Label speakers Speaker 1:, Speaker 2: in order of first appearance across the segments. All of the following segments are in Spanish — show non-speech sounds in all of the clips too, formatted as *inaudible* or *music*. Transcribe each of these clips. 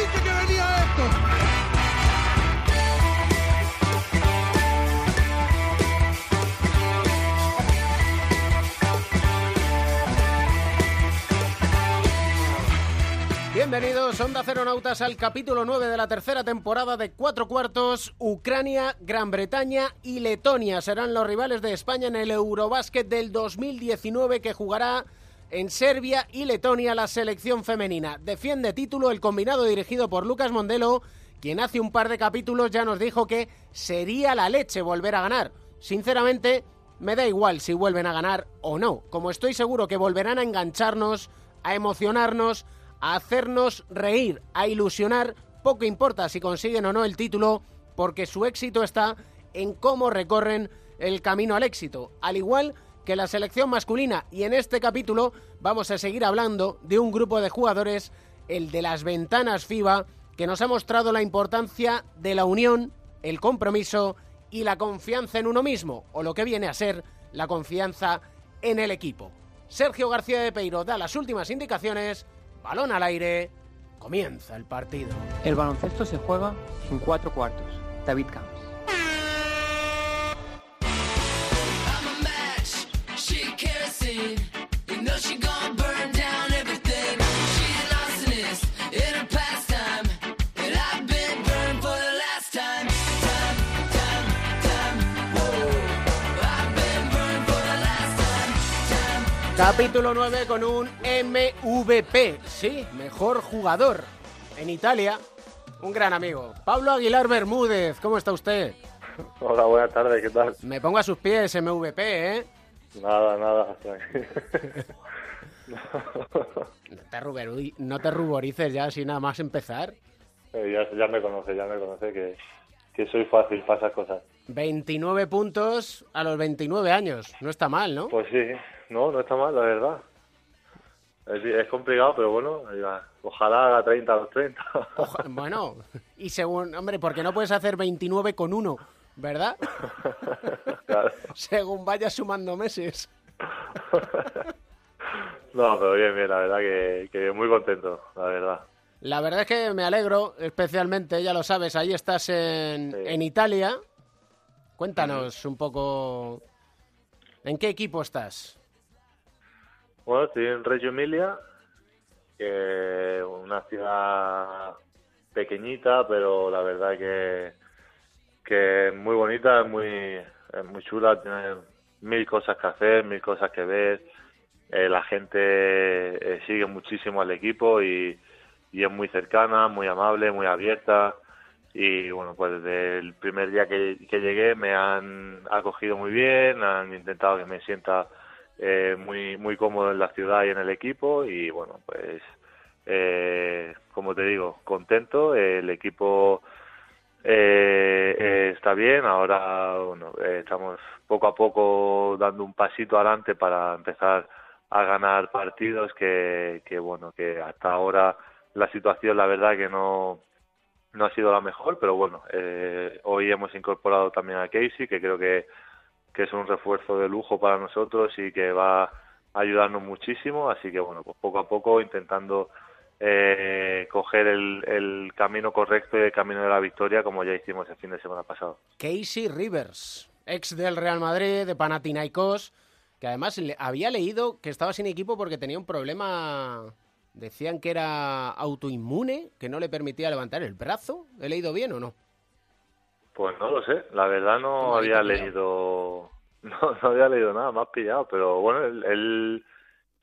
Speaker 1: Dije que venía esto.
Speaker 2: Bienvenidos, Onda Ceronautas, al capítulo 9 de la tercera temporada de Cuatro Cuartos. Ucrania, Gran Bretaña y Letonia serán los rivales de España en el Eurobásquet del 2019 que jugará en Serbia y Letonia la selección femenina. Defiende título el combinado dirigido por Lucas Mondelo, quien hace un par de capítulos ya nos dijo que sería la leche volver a ganar. Sinceramente, me da igual si vuelven a ganar o no, como estoy seguro que volverán a engancharnos, a emocionarnos, a hacernos reír, a ilusionar, poco importa si consiguen o no el título, porque su éxito está en cómo recorren el camino al éxito, al igual que la selección masculina. Y en este capítulo vamos a seguir hablando de un grupo de jugadores, el de las ventanas FIBA, que nos ha mostrado la importancia de la unión, el compromiso y la confianza en uno mismo, o lo que viene a ser la confianza en el equipo. Sergio García de Peiro da las últimas indicaciones balón al aire, comienza el partido.
Speaker 3: El baloncesto se juega en cuatro cuartos. David Camps.
Speaker 2: Capítulo 9 con un MVP, sí, mejor jugador en Italia, un gran amigo. Pablo Aguilar Bermúdez, ¿cómo está usted?
Speaker 4: Hola, buenas tardes, ¿qué tal?
Speaker 2: Me pongo a sus pies, MVP, ¿eh?
Speaker 4: Nada, nada. *laughs*
Speaker 2: no, te no te ruborices ya sin nada más empezar.
Speaker 4: Eh, ya, ya me conoce, ya me conoce que, que soy fácil para esas cosas.
Speaker 2: 29 puntos a los 29 años, no está mal, ¿no?
Speaker 4: Pues sí, no, no está mal, la verdad. Es, es complicado, pero bueno, ojalá haga 30 a los 30.
Speaker 2: Oja- bueno, y según, hombre, porque no puedes hacer 29 con uno, ¿verdad? *laughs*
Speaker 4: Claro.
Speaker 2: según vayas sumando meses. *laughs*
Speaker 4: No, pero bien, bien, la verdad que, que muy contento, la verdad.
Speaker 2: La verdad es que me alegro, especialmente, ya lo sabes, ahí estás en,
Speaker 4: Sí.
Speaker 2: en Italia. Cuéntanos un poco, ¿en qué equipo estás?
Speaker 4: Bueno, estoy en Reggio Emilia, que una ciudad pequeñita, pero la verdad que, que es muy bonita, es muy, es muy chula, tiene mil cosas que hacer, mil cosas que ver. Eh, la gente eh, sigue muchísimo al equipo y, y es muy cercana, muy amable, muy abierta. Y bueno, pues desde el primer día que, que llegué me han acogido muy bien, han intentado que me sienta eh, muy muy cómodo en la ciudad y en el equipo y bueno pues eh, como te digo contento el equipo eh, eh, está bien ahora bueno eh, estamos poco a poco dando un pasito adelante para empezar a ganar partidos que, que bueno que hasta ahora la situación la verdad que no no ha sido la mejor pero bueno eh, hoy hemos incorporado también a Casey que creo que que es un refuerzo de lujo para nosotros y que va a ayudarnos muchísimo. Así que bueno, pues poco a poco intentando eh, coger el, el camino correcto y el camino de la victoria como ya hicimos el fin de semana pasado.
Speaker 2: Casey Rivers, ex del Real Madrid, de Panathinaikos, que además le- había leído que estaba sin equipo porque tenía un problema, decían que era autoinmune, que no le permitía levantar el brazo. ¿He leído bien o no?
Speaker 4: Pues no lo sé, la verdad no
Speaker 2: te
Speaker 4: había leído, *laughs* no, no había leído nada, más pillado, pero bueno, él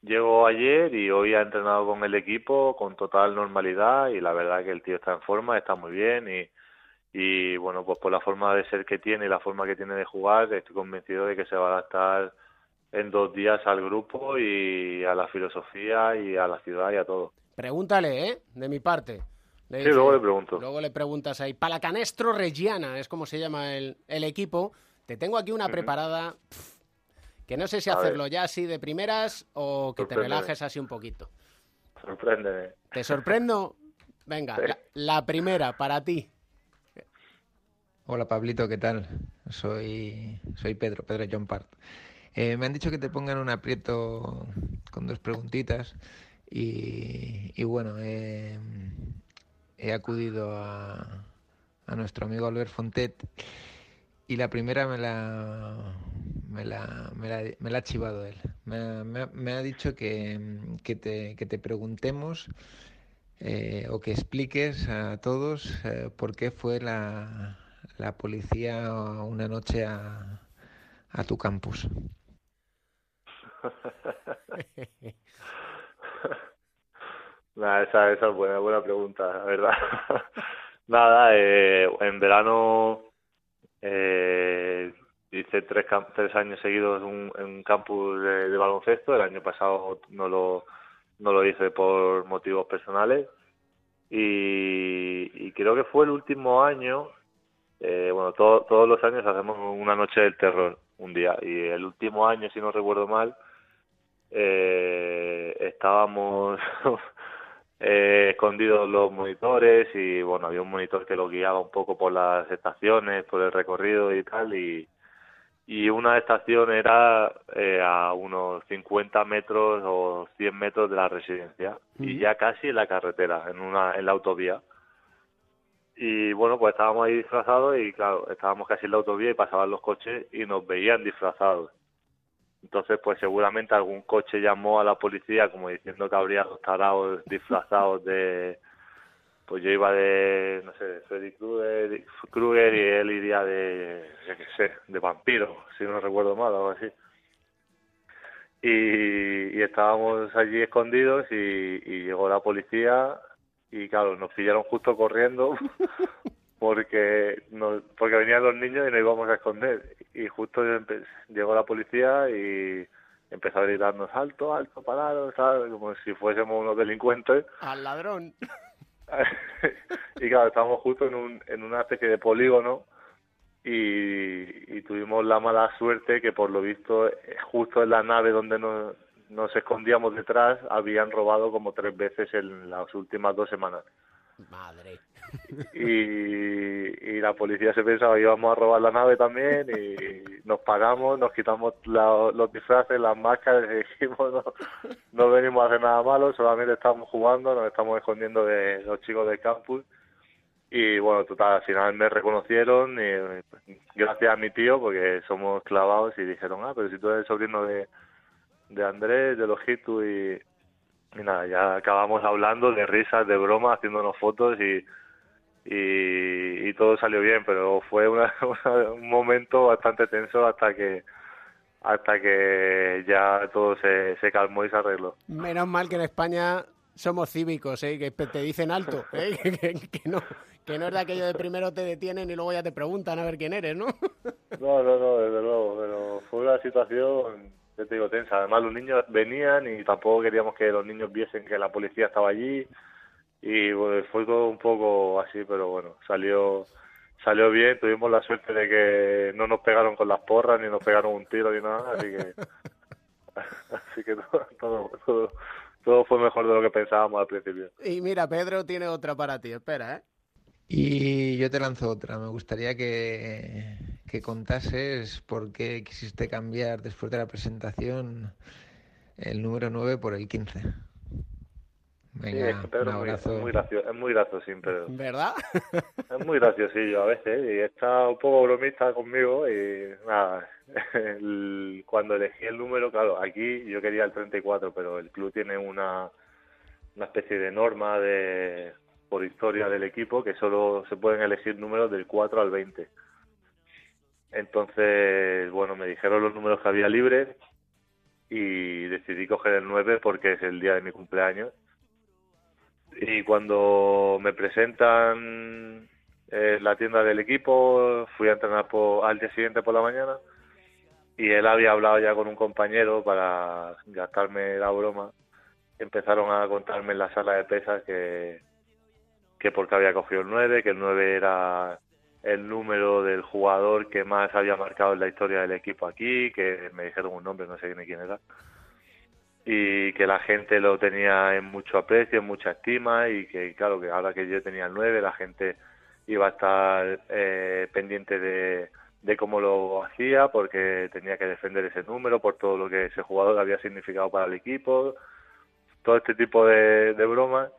Speaker 4: llegó ayer y hoy ha entrenado con el equipo con total normalidad y la verdad que el tío está en forma, está muy bien y, y bueno, pues por la forma de ser que tiene y la forma que tiene de jugar, estoy convencido de que se va a adaptar en dos días al grupo y a la filosofía y a la ciudad y a todo.
Speaker 2: Pregúntale, ¿eh? De mi parte. Le
Speaker 4: Sí, luego le pregunto.
Speaker 2: Luego le preguntas ahí. Palacanestro Reggiana es como se llama el, el equipo. Te tengo aquí una preparada que no sé si
Speaker 4: A ver.
Speaker 2: hacerlo ya así de primeras o que te relajes así un poquito.
Speaker 4: Sorpréndeme.
Speaker 2: ¿Te sorprendo? Venga,
Speaker 4: Sí.
Speaker 2: la, la primera para ti.
Speaker 5: Hola Pablito, ¿qué tal? Soy, soy Pedro, Pedro John Part. Eh, me han dicho que te pongan un aprieto con dos preguntitas y, y bueno, eh, he acudido a, a nuestro amigo Albert Fontet y la primera me la, me la, me la, me la ha chivado él. Me, ha- me ha- dicho que, que te, que te preguntemos eh, o que expliques a todos eh, por qué fue la, la policía una noche a, a tu campus. *laughs*
Speaker 4: Nada, esa, esa es buena, buena pregunta, la verdad. *laughs* Nada, eh, en verano eh, hice tres, tres años seguidos en un campus de, baloncesto. El año pasado no lo, no lo hice por motivos personales. Y, y creo que fue el último año, eh, bueno, todo- todos los años hacemos una noche del terror, un día. Y el último año, si no recuerdo mal, eh, estábamos *laughs* eh, escondidos los monitores y bueno, había un monitor que lo guiaba un poco por las estaciones, por el recorrido y tal y, y una estación era eh, a unos 50 metros o 100 metros de la residencia y ya casi en la carretera, en una en la autovía. Y bueno, pues estábamos ahí disfrazados y claro, estábamos casi en la autovía y pasaban los coches y nos veían disfrazados. Entonces, pues seguramente algún coche llamó a la policía como diciendo que habría dos tarados disfrazados de... Pues yo iba de, no sé, de Freddy Krueger, Krueger y él iría de, yo qué sé, de vampiro, si no recuerdo mal, algo así. Y, y estábamos allí escondidos y, y llegó la policía y claro, nos pillaron justo corriendo *laughs* porque nos, porque venían los niños y nos íbamos a esconder y justo llegó la policía y empezó a gritarnos alto, alto, parados, como si fuésemos unos delincuentes
Speaker 2: Al ladrón. *laughs*
Speaker 4: y claro, estábamos justo en, un, en una especie de polígono y, y tuvimos la mala suerte que por lo visto eh, justo en la nave donde nos, nos escondíamos detrás habían robado como tres veces en las últimas dos semanas
Speaker 2: Madre.
Speaker 4: y, y la policía se pensaba que íbamos a robar la nave también y nos pagamos, nos quitamos los disfraces, las máscaras y dijimos no, no venimos a hacer nada malo, solamente estamos jugando, nos estamos escondiendo de los chicos del campus y bueno, total, al final me reconocieron y, gracias a mi tío porque somos clavados y dijeron, ah, pero si tú eres el sobrino de, de Andrés, de los y, y nada, ya acabamos hablando de risas, de bromas, haciéndonos fotos y, y, y todo salió bien, pero fue una- *laughs* una- un momento bastante tenso hasta que hasta que ya todo se, se calmó y se arregló.
Speaker 2: Menos mal que en España somos cívicos, ¿eh? que te dicen alto, ¿eh? *laughs* que, que- que no, que no es de aquello de primero te detienen y luego ya te preguntan a ver quién eres, ¿no? *laughs*
Speaker 4: No, no, no, desde luego, pero fue una situación, ya te digo, tensa. Además los niños venían y tampoco queríamos que los niños viesen que la policía estaba allí y bueno, fue todo un poco así, pero bueno, salió salió bien, tuvimos la suerte de que no nos pegaron con las porras ni nos pegaron un tiro ni nada, así que *laughs* así que todo, todo, todo, todo fue mejor de lo que pensábamos al principio.
Speaker 2: Y mira, Pedro tiene otra para ti, espera, ¿eh?
Speaker 5: Y yo te lanzo otra. Me gustaría que, que contases por qué quisiste cambiar después de la presentación el número 9 por el 15.
Speaker 4: Sí, es que Pedro
Speaker 5: un
Speaker 4: es muy, es muy gracioso, es muy graciosín, Pedro. *laughs*
Speaker 2: ¿Verdad? *laughs*
Speaker 4: Es muy graciosillo a veces y está un poco bromista conmigo y nada, *laughs* el- cuando elegí el número, claro, aquí yo quería el 34, pero el club tiene una, una especie de norma de por historia del equipo que solo se pueden elegir números del 4 al 20. Entonces, bueno, me dijeron los números que había libres y decidí coger el 9 porque es el día de mi cumpleaños y cuando me presentan en la tienda del equipo, fui a entrenar por, al día siguiente por la mañana y él había hablado ya con un compañero para gastarme la broma. Empezaron a contarme en la sala de pesas que, que porque había cogido el 9, que el 9 era el número del jugador que más había marcado en la historia del equipo aquí, que me dijeron un nombre, no sé ni quién era, y que la gente lo tenía en mucho aprecio, en mucha estima, y que claro, que ahora que yo tenía el 9, la gente iba a estar eh, pendiente de, de cómo lo hacía, porque tenía que defender ese número, por todo lo que ese jugador había significado para el equipo, todo este tipo de, de bromas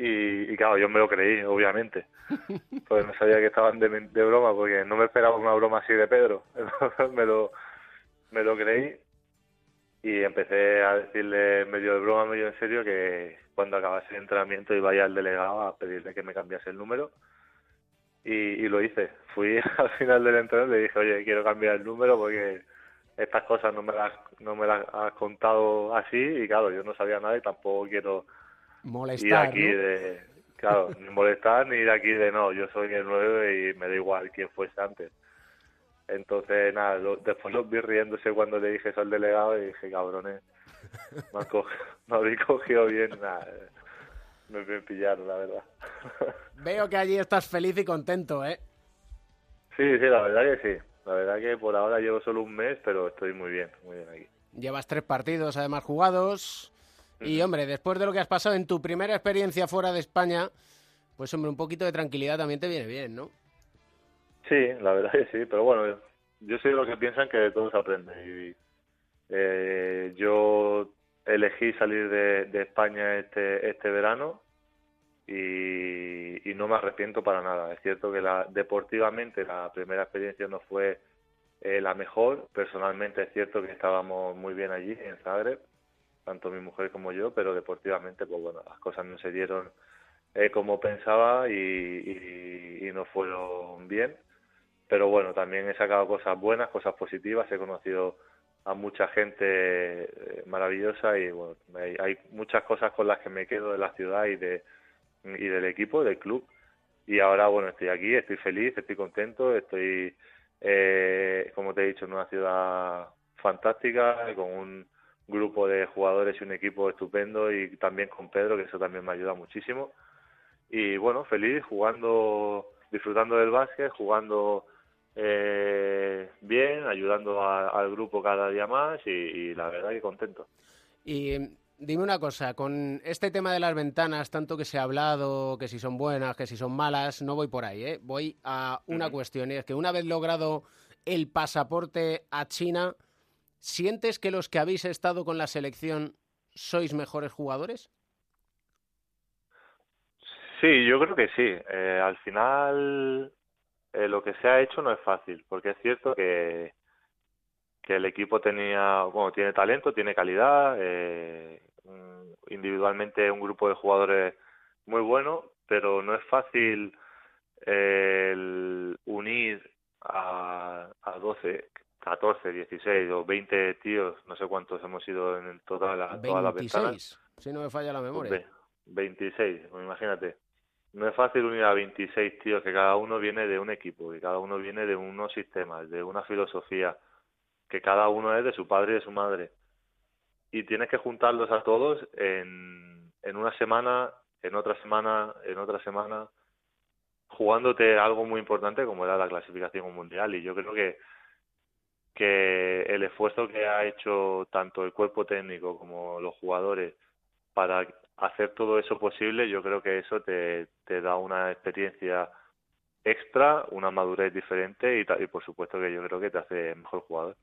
Speaker 4: y, claro, yo me lo creí, obviamente. Pues no sabía que estaban de, broma, porque no me esperaba una broma así de Pedro. *laughs* me, lo, me lo creí y empecé a decirle medio de broma, medio en serio, que cuando acabase el entrenamiento iba ya al delegado a pedirle que me cambiase el número. Y, y lo hice. Fui *laughs* al final del entrenamiento y le dije, oye, quiero cambiar el número porque estas cosas no me las, no me las has contado así y claro, yo no sabía nada y tampoco quiero
Speaker 2: molestar.
Speaker 4: aquí de, claro, ni molestar ni de aquí de no, yo soy el 9 y me da igual quién fuese antes. Entonces, nada, después los vi riéndose cuando le dije eso al delegado y dije, cabrones, me, *laughs* me habéis cogido bien, nada, me, me pillaron, la verdad. *laughs*
Speaker 2: Veo que allí estás feliz y contento, ¿eh?
Speaker 4: Sí, sí, la verdad que sí. La verdad que por ahora llevo solo un mes, pero estoy muy bien, muy bien aquí.
Speaker 2: Llevas tres partidos además jugados. Y hombre, después de lo que has pasado en tu primera experiencia fuera de España, pues hombre, un poquito de tranquilidad también te viene bien, ¿no?
Speaker 4: Sí, la verdad que sí, pero bueno, yo soy de los que piensan que de todo se aprende. Y, eh, yo elegí salir de, España este, este verano y, y, no me arrepiento para nada. Es cierto que la, deportivamente la primera experiencia no fue eh, la mejor. Personalmente es cierto que estábamos muy bien allí en Zagreb tanto mi mujer como yo, pero deportivamente, pues bueno, las cosas no se dieron eh, como pensaba y, no fueron bien. Pero bueno, también he sacado cosas buenas, cosas positivas, he conocido a mucha gente eh, maravillosa y bueno, hay, muchas cosas con las que me quedo de la ciudad y de y del equipo, del club. Y ahora, bueno, estoy aquí, estoy feliz, estoy contento, estoy, eh, como te he dicho, en una ciudad fantástica, con un, grupo de jugadores y un equipo estupendo y también con Pedro, que eso también me ayuda muchísimo. Y bueno, feliz jugando, disfrutando del básquet, jugando eh, bien, ayudando al grupo cada día más y, la verdad que contento.
Speaker 2: Y dime una cosa, con este tema de las ventanas, tanto que se ha hablado, que si son buenas, que si son malas, no voy por ahí, ¿eh? voy a una cuestión, y es que una vez logrado el pasaporte a China, ¿Sientes que los que habéis estado con la selección sois mejores jugadores?
Speaker 4: Sí, yo creo que sí. Eh, al final, eh, lo que se ha hecho no es fácil, porque es cierto que, que el equipo tenía, bueno, tiene talento, tiene calidad, eh, individualmente un grupo de jugadores muy bueno, pero no es fácil unir a, a 12 14, 16 o 20 tíos, no sé cuántos hemos ido en toda la, todas las ventanas.
Speaker 2: si no me falla la memoria.
Speaker 4: 26, imagínate. No es fácil unir a 26 tíos que cada uno viene de un equipo, que cada uno viene de unos sistemas, de una filosofía, que cada uno es de su padre y de su madre. Y tienes que juntarlos a todos en, en una semana, en otra semana, en otra semana, jugándote algo muy importante como era la clasificación mundial. Y yo creo que que el esfuerzo que ha hecho tanto el cuerpo técnico como los jugadores para hacer todo eso posible, yo creo que eso te, te da una experiencia extra, una madurez diferente y, y, por supuesto que yo creo que te hace mejor jugador.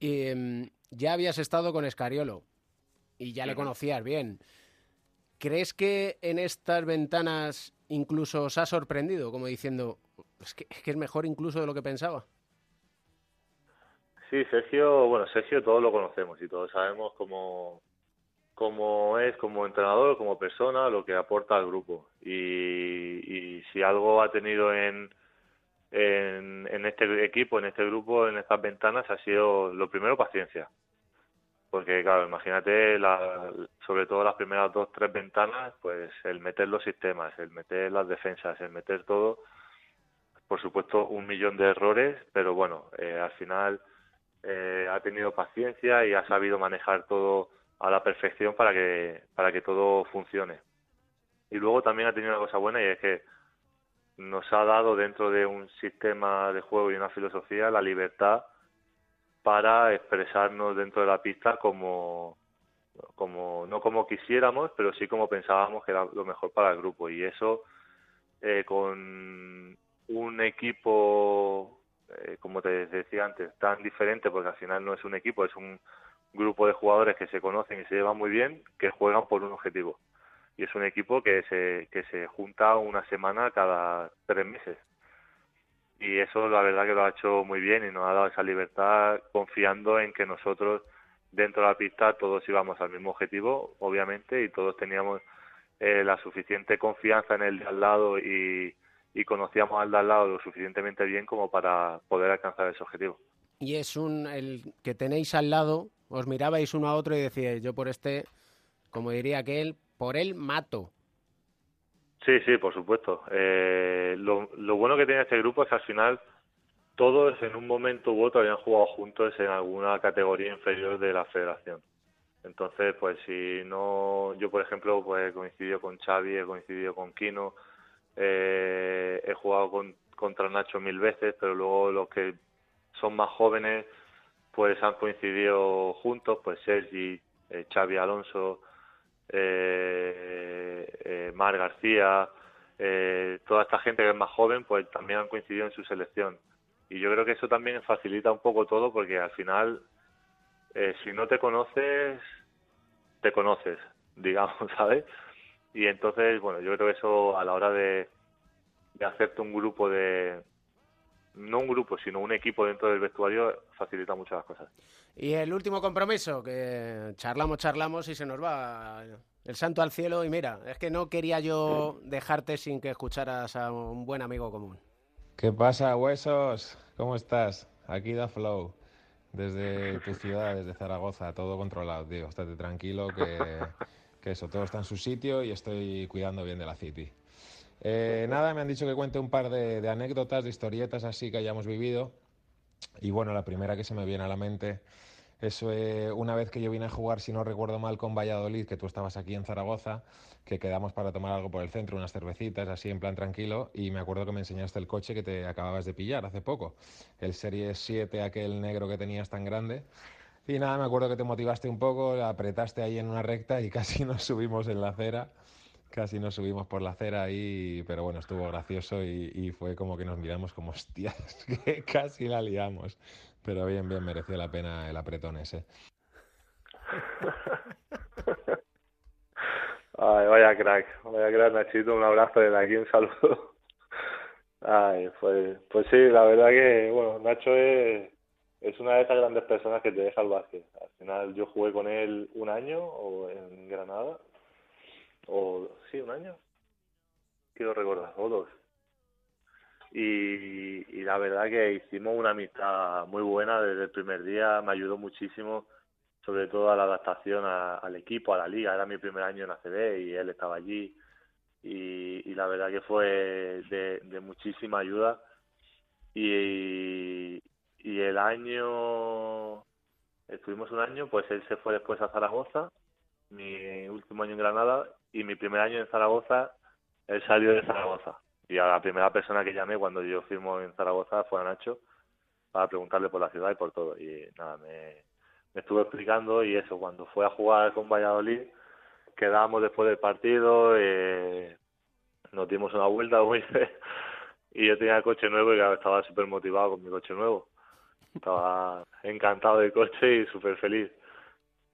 Speaker 2: Y em, ya habías estado con Escariolo y ya le conocías bien. ¿Crees que en estas ventanas incluso os ha sorprendido, como diciendo, es que, es que es mejor incluso de lo que pensaba?
Speaker 4: Sí, Sergio, bueno, Sergio todos lo conocemos y todos sabemos cómo, cómo es como entrenador, como persona, lo que aporta al grupo. Y, y si algo ha tenido en, en, en este equipo, en este grupo, en estas ventanas, ha sido lo primero paciencia. Porque, claro, imagínate, la, sobre todo las primeras dos, tres ventanas, pues el meter los sistemas, el meter las defensas, el meter todo, por supuesto, un millón de errores, pero bueno, eh, al final eh, ha tenido paciencia y ha sabido manejar todo a la perfección para que para que todo funcione. y luego también ha tenido una cosa buena y es que nos ha dado dentro de un sistema de juego y una filosofía la libertad para expresarnos dentro de la pista como, como no como quisiéramos, pero sí como pensábamos que era lo mejor para el grupo. Y eso eh, con un equipo, eh, como te decía antes, tan diferente, porque al final no es un equipo, es un grupo de jugadores que se conocen y se llevan muy bien, que juegan por un objetivo. Y es un equipo que se, que se junta una semana cada tres meses y eso la verdad que lo ha hecho muy bien y nos ha dado esa libertad confiando en que nosotros dentro de la pista todos íbamos al mismo objetivo, obviamente, y todos teníamos eh, la suficiente confianza en el de al lado y, y conocíamos al de al lado lo suficientemente bien como para poder alcanzar ese objetivo.
Speaker 2: Y es un el que tenéis al lado, os mirabais uno a otro y decíais, yo por este, como diría aquel, por él mato.
Speaker 4: Sí, sí, por supuesto. Eh, lo, lo bueno que tiene este grupo es que al final todos en un momento u otro habían jugado juntos en alguna categoría inferior de la federación. Entonces, pues si no, yo por ejemplo, pues he coincidido con Xavi, he coincidido con Kino, eh, he jugado con, contra Nacho mil veces, pero luego los que son más jóvenes, pues han coincidido juntos, pues Sergi, eh, Xavi Alonso, eh, eh, Mar García, eh, toda esta gente que es más joven, pues también han coincidido en su selección. Y yo creo que eso también facilita un poco todo porque al final, eh, si no te conoces, te conoces, *laughs* digamos, ¿sabes? Y entonces, bueno, yo creo que eso a la hora de, de hacerte un grupo de, no un grupo, sino un equipo dentro del vestuario facilita mucho las cosas.
Speaker 2: Y el último compromiso, que charlamos, charlamos y se nos va el santo al cielo. Y mira, es que no quería yo dejarte sin que escucharas a un buen amigo común.
Speaker 6: ¿Qué pasa, huesos? ¿Cómo estás? Aquí da Flow, desde tu ciudad, desde Zaragoza, todo controlado, tío. Estate tranquilo que, que eso, todo está en su sitio y estoy cuidando bien de la City. Eh, nada, me han dicho que cuente un par de, de, anécdotas, de historietas así que hayamos vivido. Y bueno, la primera que se me viene a la mente es eh, una vez que yo vine a jugar, si no recuerdo mal, con Valladolid, que tú estabas aquí en Zaragoza, que quedamos para tomar algo por el centro, unas cervecitas, así en plan tranquilo, y me acuerdo que me enseñaste el coche que te acababas de pillar hace poco, el Serie 7, aquel negro que tenías tan grande. Y nada, me acuerdo que te motivaste un poco, apretaste ahí en una recta y *laughs* casi nos subimos en la acera casi nos subimos por la acera ahí, pero bueno, estuvo gracioso y, fue como que nos miramos como hostias, *laughs* que casi la liamos. Pero bien, bien, mereció la pena el apretón ese. *laughs*
Speaker 4: Ay, vaya crack, vaya crack, Nachito, un abrazo desde aquí, un saludo. Ay, pues, pues sí, la verdad que, bueno, Nacho es, es una de esas grandes personas que te deja el básquet. Al final yo jugué con él un año o en Granada o sí, un año, quiero recordar, o dos. Y, y la verdad que hicimos una amistad muy buena desde el primer día, me ayudó muchísimo, sobre todo a la adaptación al equipo, a la liga. Era mi primer año en ACB y él estaba allí. Y, y la verdad que fue de, de muchísima ayuda. Y, y el año, estuvimos un año, pues él se fue después a Zaragoza, mi último año en Granada, y mi primer año en Zaragoza, él salió de Zaragoza. Y a la primera persona que llamé cuando yo firmo en Zaragoza fue a Nacho para preguntarle por la ciudad y por todo. Y nada, me, me estuvo explicando y eso, cuando fue a jugar con Valladolid, quedábamos después del partido, eh, nos dimos una vuelta *laughs* y yo tenía el coche nuevo y estaba súper motivado con mi coche nuevo. Estaba encantado del coche y súper feliz.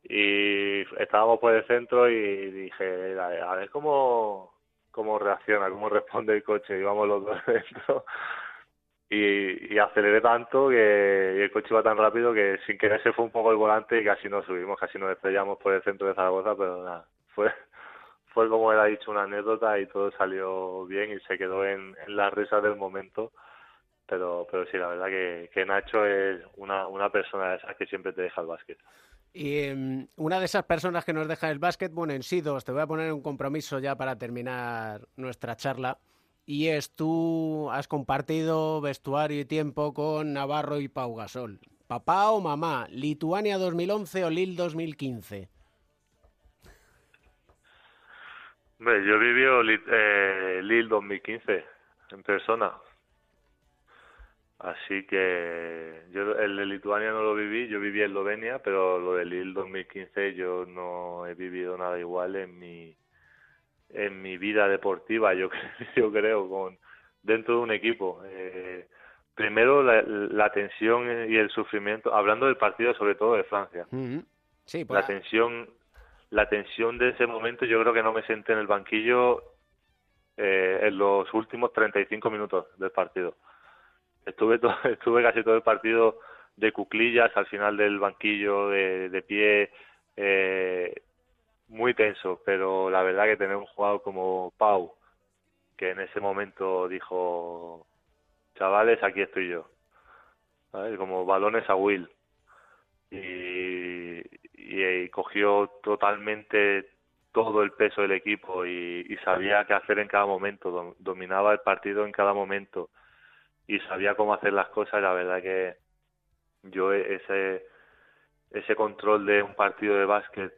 Speaker 4: Y estábamos por el centro y dije, a ver cómo, cómo reacciona, cómo responde el coche, íbamos los dos *laughs* dentro y, y aceleré tanto que y el coche iba tan rápido que sin querer se fue un poco el volante y casi nos subimos, casi nos estrellamos por el centro de Zaragoza, pero nada, fue *laughs* fue como él ha dicho una anécdota y todo salió bien y se quedó en, en las risas del momento pero pero sí la verdad que, que Nacho es una, una persona de esas que siempre te deja el básquet
Speaker 2: y um, una de esas personas que nos deja el básquet, bueno, en sí dos, te voy a poner un compromiso ya para terminar nuestra charla. Y es tú has compartido vestuario y tiempo con Navarro y Pau Gasol. ¿Papá o mamá? ¿Lituania 2011 o Lille 2015?
Speaker 4: Hombre, yo viví eh, Lille 2015 en persona. Así que yo el de Lituania no lo viví, yo viví en Eslovenia, pero lo de Lille 2015 yo no he vivido nada igual en mi en mi vida deportiva, yo, *laughs* yo creo, con dentro de un equipo. Eh, primero la, la, tensión y el sufrimiento, hablando del partido sobre todo de Francia.
Speaker 2: sí,
Speaker 4: pues... La tensión la tensión de ese momento yo creo que no me senté en el banquillo eh, en los últimos 35 minutos del partido. Estuve, *laughs* estuve casi todo el partido de cuclillas al final del banquillo, de, de pie, eh, muy tenso, pero la verdad que tener un jugador como Pau, que en ese momento dijo, chavales, aquí estoy yo, como balones a Will, y, cogió totalmente todo el peso del equipo y, sabía qué hacer en cada momento, dominaba el partido en cada momento y sabía cómo hacer las cosas. La verdad que yo e, ese ese control de un partido de básquet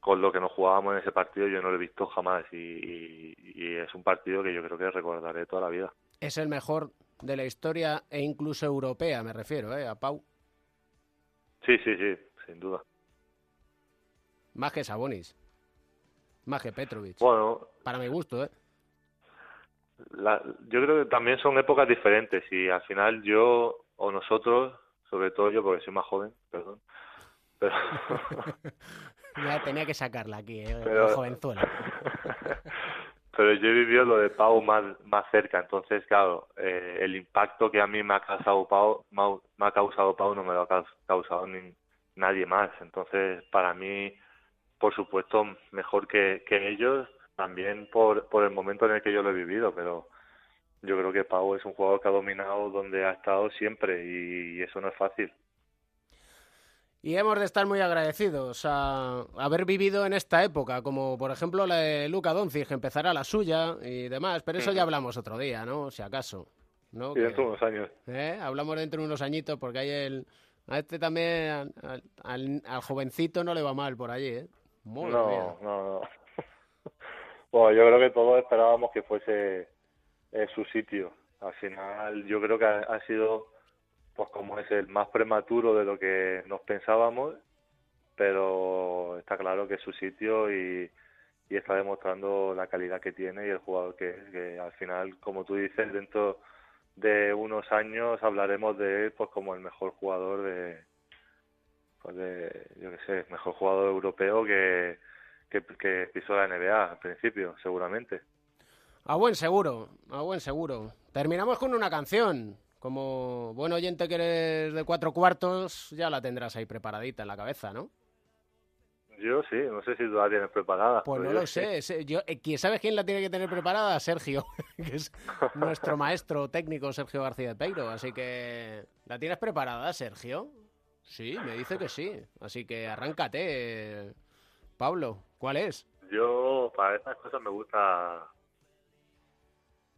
Speaker 4: con lo que nos jugábamos en ese partido yo no lo he visto jamás y, y, es un partido que yo creo que recordaré toda la vida.
Speaker 2: Es el mejor de la historia e incluso europea, me refiero, ¿eh? A Pau.
Speaker 4: Sí, sí, sí, sin duda.
Speaker 2: Más que Sabonis. Más que Petrovic.
Speaker 4: Bueno.
Speaker 2: Para mi gusto, ¿eh?
Speaker 4: La, yo creo que también son épocas diferentes y al final yo o nosotros, sobre todo yo porque soy más joven, perdón, pero... *laughs*
Speaker 2: ya tenía que sacarla aquí, ¿eh? pero... jovenzuela. *laughs*
Speaker 4: pero yo he vivido lo de Pau más, más cerca, entonces claro, eh, el impacto que a mí me ha causado Pau, me ha causado Pau no me lo ha causado ni, nadie más, entonces para mí, por supuesto, mejor que, que ellos, también por, por el momento en el que yo lo he vivido, pero yo creo que Pau es un jugador que ha dominado donde ha estado siempre y, eso no es fácil.
Speaker 2: Y hemos de estar muy agradecidos a haber vivido en esta época, como por ejemplo la de Luca Doncic, que empezará la suya y demás, pero eso ya hablamos otro día, ¿no? Si acaso. ¿no?
Speaker 4: Y dentro de unos años.
Speaker 2: ¿Eh? Hablamos dentro de unos añitos porque hay el... A este también, al, al, jovencito no le va mal por allí, ¿eh?
Speaker 4: no, no, no. Bueno, yo creo que todos esperábamos que fuese eh, su sitio. Al final, yo creo que ha, sido, pues como es el más prematuro de lo que nos pensábamos, pero está claro que es su sitio y, y está demostrando la calidad que tiene y el jugador que es, que al final, como tú dices, dentro de unos años hablaremos de él pues como el mejor jugador de, pues de yo qué sé, mejor jugador europeo que, que, que pisó la NBA al principio, seguramente.
Speaker 2: A buen seguro, a buen seguro. Terminamos con una canción. Como buen oyente que eres de cuatro cuartos, ya la tendrás ahí preparadita en la cabeza, ¿no?
Speaker 4: Yo sí, no sé si tú la tienes preparada.
Speaker 2: Pues no lo sé. Yo, eh, ¿Sabes quién la tiene que tener preparada? Sergio, *laughs* que es nuestro *laughs* maestro técnico, Sergio García de Peiro. Así que, ¿la tienes preparada, Sergio? Sí, me dice que sí. Así que arráncate, Pablo. ¿Cuál es?
Speaker 4: Yo, para estas cosas me gusta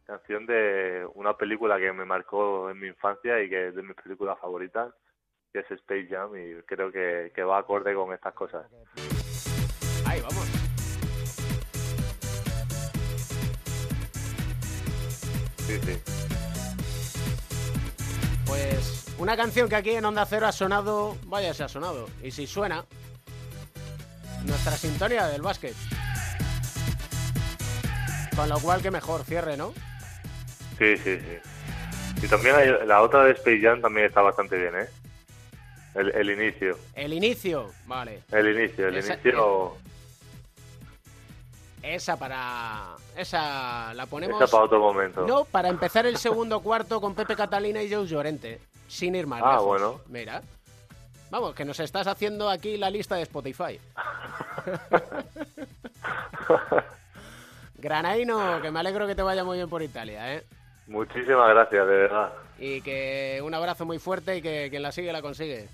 Speaker 4: canción de una película que me marcó en mi infancia y que es de mis películas favoritas, que es Space Jam, y creo que, que va acorde con estas cosas.
Speaker 2: Ahí vamos.
Speaker 4: Sí, sí.
Speaker 2: Pues una canción que aquí en Onda Cero ha sonado, vaya se ha sonado, y si suena, nuestra sintonía del básquet. Con lo cual, que mejor cierre, ¿no?
Speaker 4: Sí, sí, sí. Y también la otra de Space Jam también está bastante bien, ¿eh? El, el inicio.
Speaker 2: El inicio, vale.
Speaker 4: El inicio, el inicio.
Speaker 2: Esa para. Esa la ponemos.
Speaker 4: Esa para otro momento.
Speaker 2: No, para empezar el segundo cuarto con Pepe Catalina y Joe Llorente. Sin ir más
Speaker 4: ah, bueno.
Speaker 2: Mira. Vamos, que nos estás haciendo aquí la lista de Spotify. *laughs* Granaino, que me alegro que te vaya muy bien por Italia, ¿eh?
Speaker 4: Muchísimas gracias, de verdad.
Speaker 2: Y que un abrazo muy fuerte y que quien la sigue la consigue.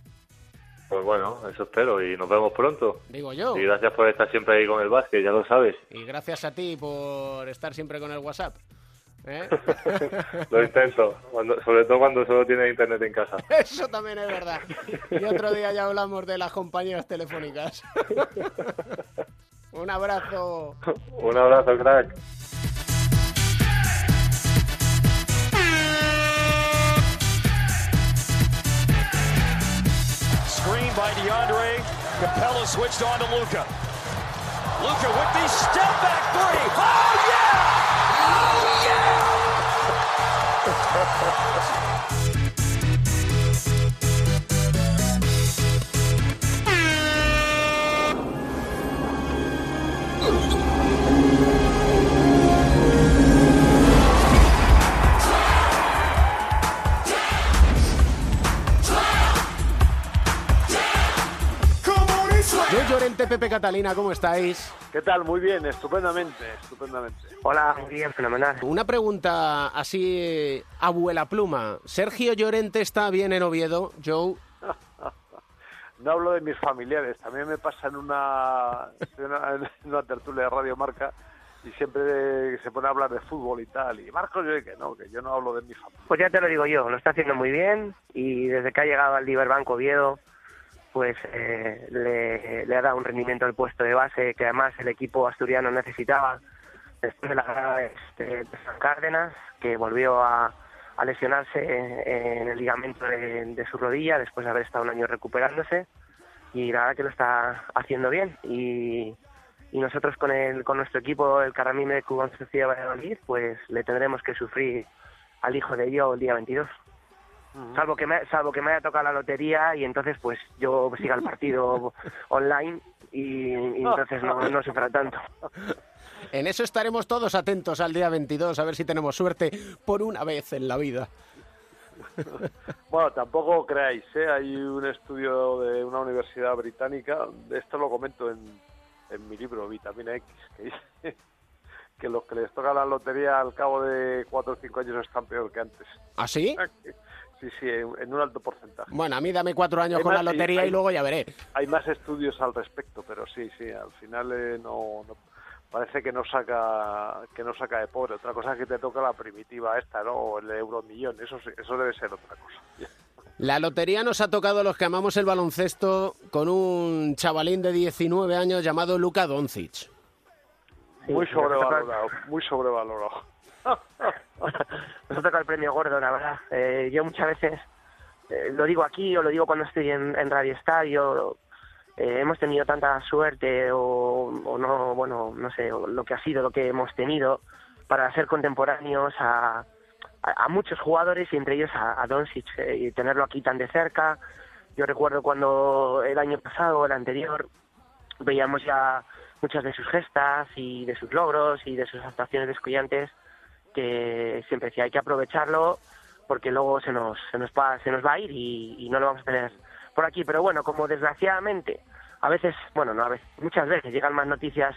Speaker 4: Pues bueno, eso espero y nos vemos pronto.
Speaker 2: Digo yo.
Speaker 4: Y gracias por estar siempre ahí con el básquet, ya lo sabes.
Speaker 2: Y gracias a ti por estar siempre con el WhatsApp. ¿Eh? *laughs*
Speaker 4: Lo intento, sobre todo cuando solo tiene internet en casa. *laughs*
Speaker 2: Eso también es verdad. Y otro día ya hablamos de las compañías telefónicas. *laughs* Un abrazo.
Speaker 4: Un abrazo, crack.
Speaker 7: Screen by DeAndre. Capella switched on to Luca. Luca with the step back three.
Speaker 2: Pepe Catalina, ¿cómo estáis?
Speaker 8: ¿Qué tal? Muy bien, estupendamente, estupendamente.
Speaker 9: Hola, muy bien, fenomenal.
Speaker 2: Una pregunta así, abuela pluma. ¿Sergio Llorente está bien en Oviedo, Joe? *laughs*
Speaker 8: No hablo de mis familiares, también me pasa en una, en una, en una tertulia de Radio Marca y siempre se pone a hablar de fútbol y tal. Y Marcos, yo que no, que yo no hablo de mi familia.
Speaker 9: Pues ya te lo digo yo, lo está haciendo muy bien y desde que ha llegado al Liberbanco Oviedo, pues eh, le, ha dado un rendimiento al puesto de base que además el equipo asturiano necesitaba después de la este, de San Cárdenas, que volvió a, lesionarse en el ligamento de, su rodilla después de haber estado un año recuperándose. Y la verdad que lo está haciendo bien. Y, nosotros con el con nuestro equipo el Carramime de Cuba Sociedad Valladolid pues le tendremos que sufrir al hijo de ello el día 22 salvo que me salvo que me haya tocado la lotería y entonces pues yo siga el partido *laughs* online y, y entonces no, no sufra tanto
Speaker 2: En eso estaremos todos atentos al día 22, a ver si tenemos suerte por una vez en la vida.
Speaker 8: Bueno, tampoco creáis, ¿eh? hay un estudio de una universidad británica, esto lo comento en, en mi libro Vitamina X, que dice *laughs* que los que les toca la lotería al cabo de 4 o 5 años están peor que antes.
Speaker 2: ¿Ah, sí?
Speaker 8: Sí, sí, en un alto porcentaje.
Speaker 2: Bueno, a mí dame cuatro años
Speaker 8: Hay
Speaker 2: con la lotería
Speaker 8: hay-
Speaker 2: y luego ya veré.
Speaker 8: Hay más estudios al respecto, pero sí, sí, al final eh, no, no- parece que no saca que no saca de pobre. Otra cosa es que te toca la primitiva esta, ¿no? O el euromillón, eso sí- eso debe ser otra cosa.
Speaker 2: La lotería nos ha tocado a los que amamos el baloncesto con un chavalín de 19 años llamado Luka Doncic.
Speaker 8: muy sobrevalorado, muy sobrevalorado. *laughs*
Speaker 9: nos ha tocado el premio gordo, la verdad. Eh, yo muchas veces eh, lo digo aquí o lo digo cuando estoy en, Radio Estadio. eh, hemos tenido tanta suerte o, no, bueno, no sé, lo que ha sido lo que hemos tenido para ser contemporáneos a, a, a muchos jugadores y entre ellos a, a Doncic eh, y tenerlo aquí tan de cerca. Yo recuerdo cuando el año pasado, el anterior, veíamos ya muchas de sus gestas y de sus logros y de sus actuaciones descollantes que siempre decía hay que aprovecharlo porque luego se nos se nos va se nos va a ir y, no lo vamos a tener por aquí pero bueno como desgraciadamente a veces bueno no a veces muchas veces llegan más noticias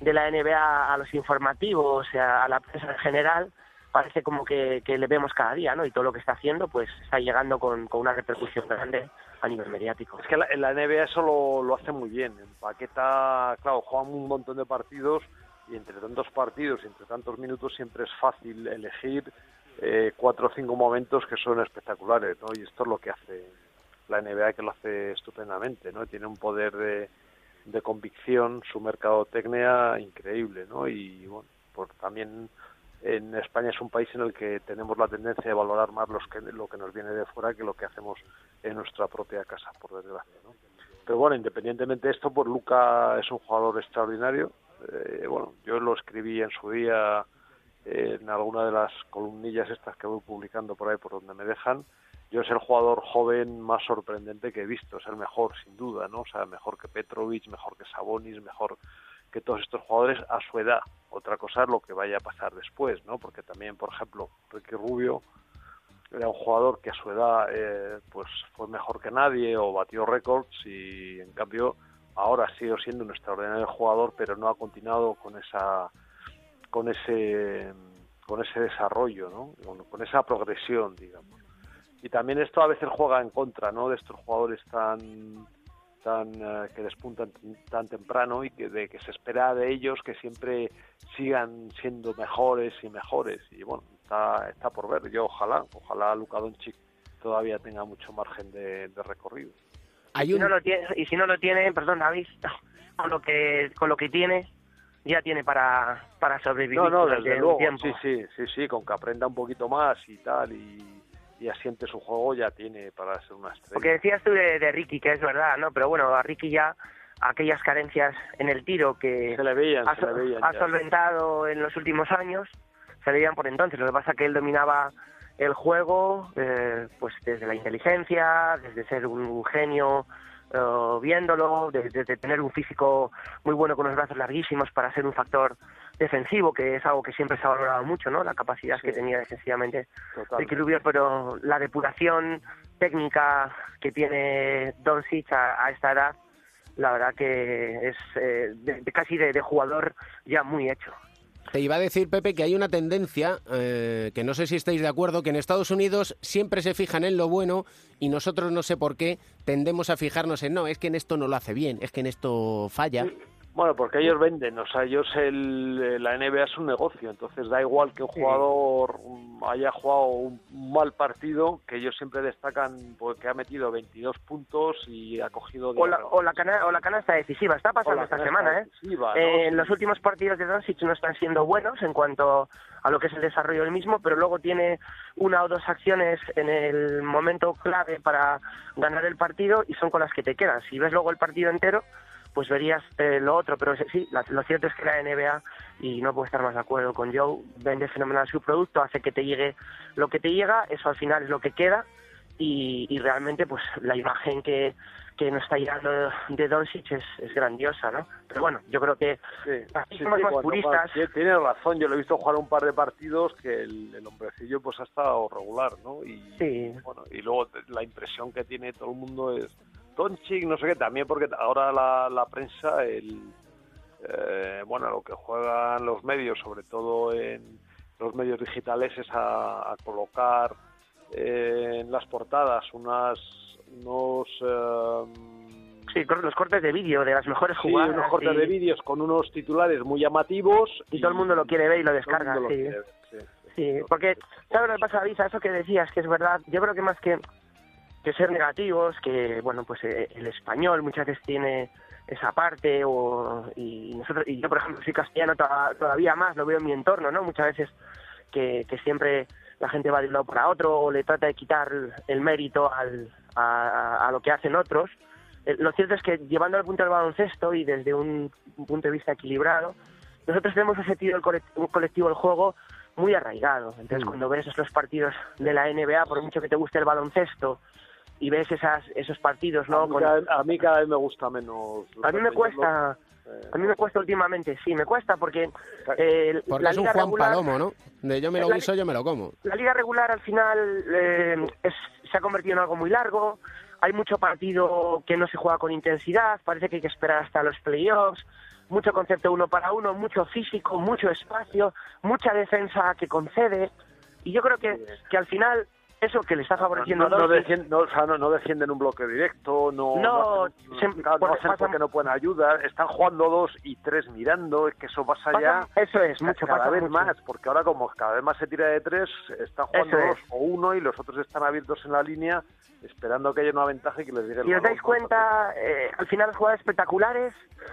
Speaker 9: de la NBA a los informativos a, la prensa en general parece como que, que le vemos cada día no y todo lo que está haciendo pues está llegando con, con una repercusión grande a nivel mediático.
Speaker 8: Es que la, en la NBA eso lo, lo hace muy bien. Empaqueta, claro, juegan un montón de partidos y entre tantos partidos y entre tantos minutos siempre es fácil elegir eh, cuatro o cinco momentos que son espectaculares, ¿no? Y esto es lo que hace la NBA, que lo hace estupendamente, ¿no? Tiene un poder de, de convicción, su mercadotecnia increíble, ¿no? Y bueno, por también en España es un país en el que tenemos la tendencia de valorar más los que, lo que nos viene de fuera que lo que hacemos en nuestra propia casa, por desgracia. ¿no? Pero bueno, independientemente de esto, pues Luca es un jugador extraordinario. Eh, bueno, yo lo escribí en su día eh, en alguna de las columnillas estas que voy publicando por ahí por donde me dejan. Yo es el jugador joven más sorprendente que he visto, es el mejor sin duda, ¿no? O sea, mejor que Petrovic, mejor que Sabonis, mejor que todos estos jugadores a su edad. Otra cosa es lo que vaya a pasar después, ¿no? Porque también, por ejemplo, Ricky Rubio era un jugador que a su edad eh, pues fue mejor que nadie o batió récords y en cambio ahora sigue siendo un extraordinario jugador, pero no ha continuado con esa con ese con ese desarrollo, ¿no? Con, esa progresión, digamos. Y también esto a veces juega en contra, ¿no? De estos jugadores tan tan eh, que despuntan tan temprano y que de que se espera de ellos que siempre sigan siendo mejores y mejores y bueno está está por ver yo ojalá ojalá Luka todavía tenga mucho margen de, de recorrido
Speaker 2: Hay
Speaker 9: y, si no lo tiene, y si no lo tiene, perdón, David, *laughs* con lo que con lo que tiene ya tiene para, para sobrevivir
Speaker 8: No, no, desde
Speaker 9: un
Speaker 8: luego,
Speaker 9: tiempo.
Speaker 8: sí, sí, sí, sí, con que aprenda un poquito más y tal y, y asiente su juego ya tiene para ser una estrella.
Speaker 9: Porque decías tú de, de Ricky, que es verdad, ¿no? Pero bueno, a Ricky ya aquellas carencias en el tiro que
Speaker 8: Se le veían,
Speaker 9: ha,
Speaker 8: se le
Speaker 9: sol-
Speaker 8: veían
Speaker 9: ha
Speaker 8: ya.
Speaker 9: solventado en los últimos años, se le veían por entonces. Lo que pasa es que él dominaba el juego eh, pues desde la inteligencia, desde ser un, genio eh, viéndolo, de, de- de tener un físico muy bueno con los brazos larguísimos para ser un factor defensivo, que es algo que siempre se ha valorado mucho, ¿no? La capacidad que tenía defensivamente Ricky Rubio, pero la depuración técnica que tiene Doncic a, a esta edad, la verdad que es eh, de- de casi de, de jugador ya muy hecho.
Speaker 2: Te iba a decir, Pepe, que hay una tendencia, eh, que no sé si estáis de acuerdo, que en Estados Unidos siempre se fijan en lo bueno y nosotros no sé por qué tendemos a fijarnos en, no, es que en esto no lo hace bien, es que en esto falla.
Speaker 8: Bueno, porque ellos venden, o sea, ellos el, la NBA es un negocio, entonces da igual que un jugador haya jugado un mal partido, que ellos siempre destacan porque ha metido 22 puntos y ha cogido...
Speaker 9: O la, o, la cana- o la canasta decisiva, está pasando esta semana, ¿eh?
Speaker 8: ¿no?
Speaker 9: Eh. Los últimos partidos de Doncic no están siendo buenos en cuanto a lo que es el desarrollo del mismo, pero luego tiene una o dos acciones en el momento clave para ganar el partido y son con las que te quedas. Si ves luego el partido entero, pues verías eh, lo otro, pero sí, la- lo cierto es que la NBA, y no puedo estar más de acuerdo con Joe, vende fenomenal su producto, hace que te llegue lo que te llega, eso al final es lo que queda, y, y realmente pues la imagen que, que nos está llegando de Doncic es, es grandiosa, ¿no? Pero bueno, yo creo que
Speaker 8: Sí,
Speaker 9: somos
Speaker 8: sí,
Speaker 9: más
Speaker 8: cuando
Speaker 9: puristas.
Speaker 8: va- tie- Tienes razón, yo lo he visto jugar un par de partidos que el, el hombrecillo pues ha estado regular, ¿no? Y,
Speaker 9: Sí.
Speaker 8: bueno, y luego la impresión que tiene todo el mundo es Doncic, no sé qué, también porque ahora la, la prensa, el eh, bueno, lo que juegan los medios, sobre todo en los medios digitales, es a, a colocar eh, en las portadas unas unos eh,
Speaker 9: Sí, los cortes de vídeo de las mejores
Speaker 8: Sí,
Speaker 9: jugadas.
Speaker 8: unos cortes
Speaker 9: y-
Speaker 8: de vídeos con unos titulares muy llamativos.
Speaker 9: Y todo el mundo lo quiere ver y lo
Speaker 8: todo el
Speaker 9: descarga,
Speaker 8: mundo lo
Speaker 9: sí.
Speaker 8: quiere ver, sí.
Speaker 9: Sí, porque, ¿sabes lo que pasa, Avisa? Eso que decías, que es verdad, yo creo que más que, que ser negativos, que, bueno, pues eh, el español muchas veces tiene esa parte, o, y nosotros, y yo, por ejemplo, soy castellano toda- todavía más, lo veo en mi entorno, ¿no? Muchas veces que, que siempre la gente va de un lado para otro, o le trata de quitar el mérito al, a, a lo que hacen otros. Eh, Lo cierto es que llevando al punto del baloncesto y desde un, un punto de vista equilibrado, nosotros tenemos un sentido del colect- un colectivo del juego muy arraigado. Entonces,
Speaker 8: Mm.
Speaker 9: cuando ves los partidos de la NBA, por mucho que te guste el baloncesto y ves esas, esos partidos, ¿no?
Speaker 8: a, mí
Speaker 9: Con-
Speaker 8: cada, a mí cada vez me gusta menos.
Speaker 9: a mí me cuesta,
Speaker 8: Eh,
Speaker 9: a mí me cuesta últimamente, sí, me cuesta porque eh,
Speaker 2: Porque
Speaker 9: la
Speaker 2: es un
Speaker 9: liga
Speaker 2: Juan
Speaker 9: regular-
Speaker 2: Palomo, ¿no? De yo me lo guiso, yo me lo como.
Speaker 9: la liga regular al final eh, es- se ha convertido en algo muy largo. Hay mucho partido que no se juega con intensidad. Parece que hay que esperar hasta los playoffs. Mucho concepto uno para uno, mucho físico, mucho espacio, mucha defensa que concede. Y yo creo que, que al final eso que le está favoreciendo
Speaker 8: no, no, no, o sea, no, no defienden un bloque directo, no,
Speaker 9: No,
Speaker 8: hacen, claro, no
Speaker 9: porque
Speaker 8: hacen
Speaker 9: pasa-
Speaker 8: porque no pueden ayudar, están jugando dos y tres mirando, es que eso pasa,
Speaker 9: Pasa-
Speaker 8: ya
Speaker 9: eso es, mucho,
Speaker 8: cada vez
Speaker 9: mucho.
Speaker 8: más, porque ahora como cada vez más se tira de tres, están jugando
Speaker 9: Eso
Speaker 8: dos
Speaker 9: es.
Speaker 8: o uno y los otros están abiertos en la línea esperando que haya una ventaja y que les llegue el
Speaker 9: Si os dais cuenta, eh, al final las jugadas espectaculares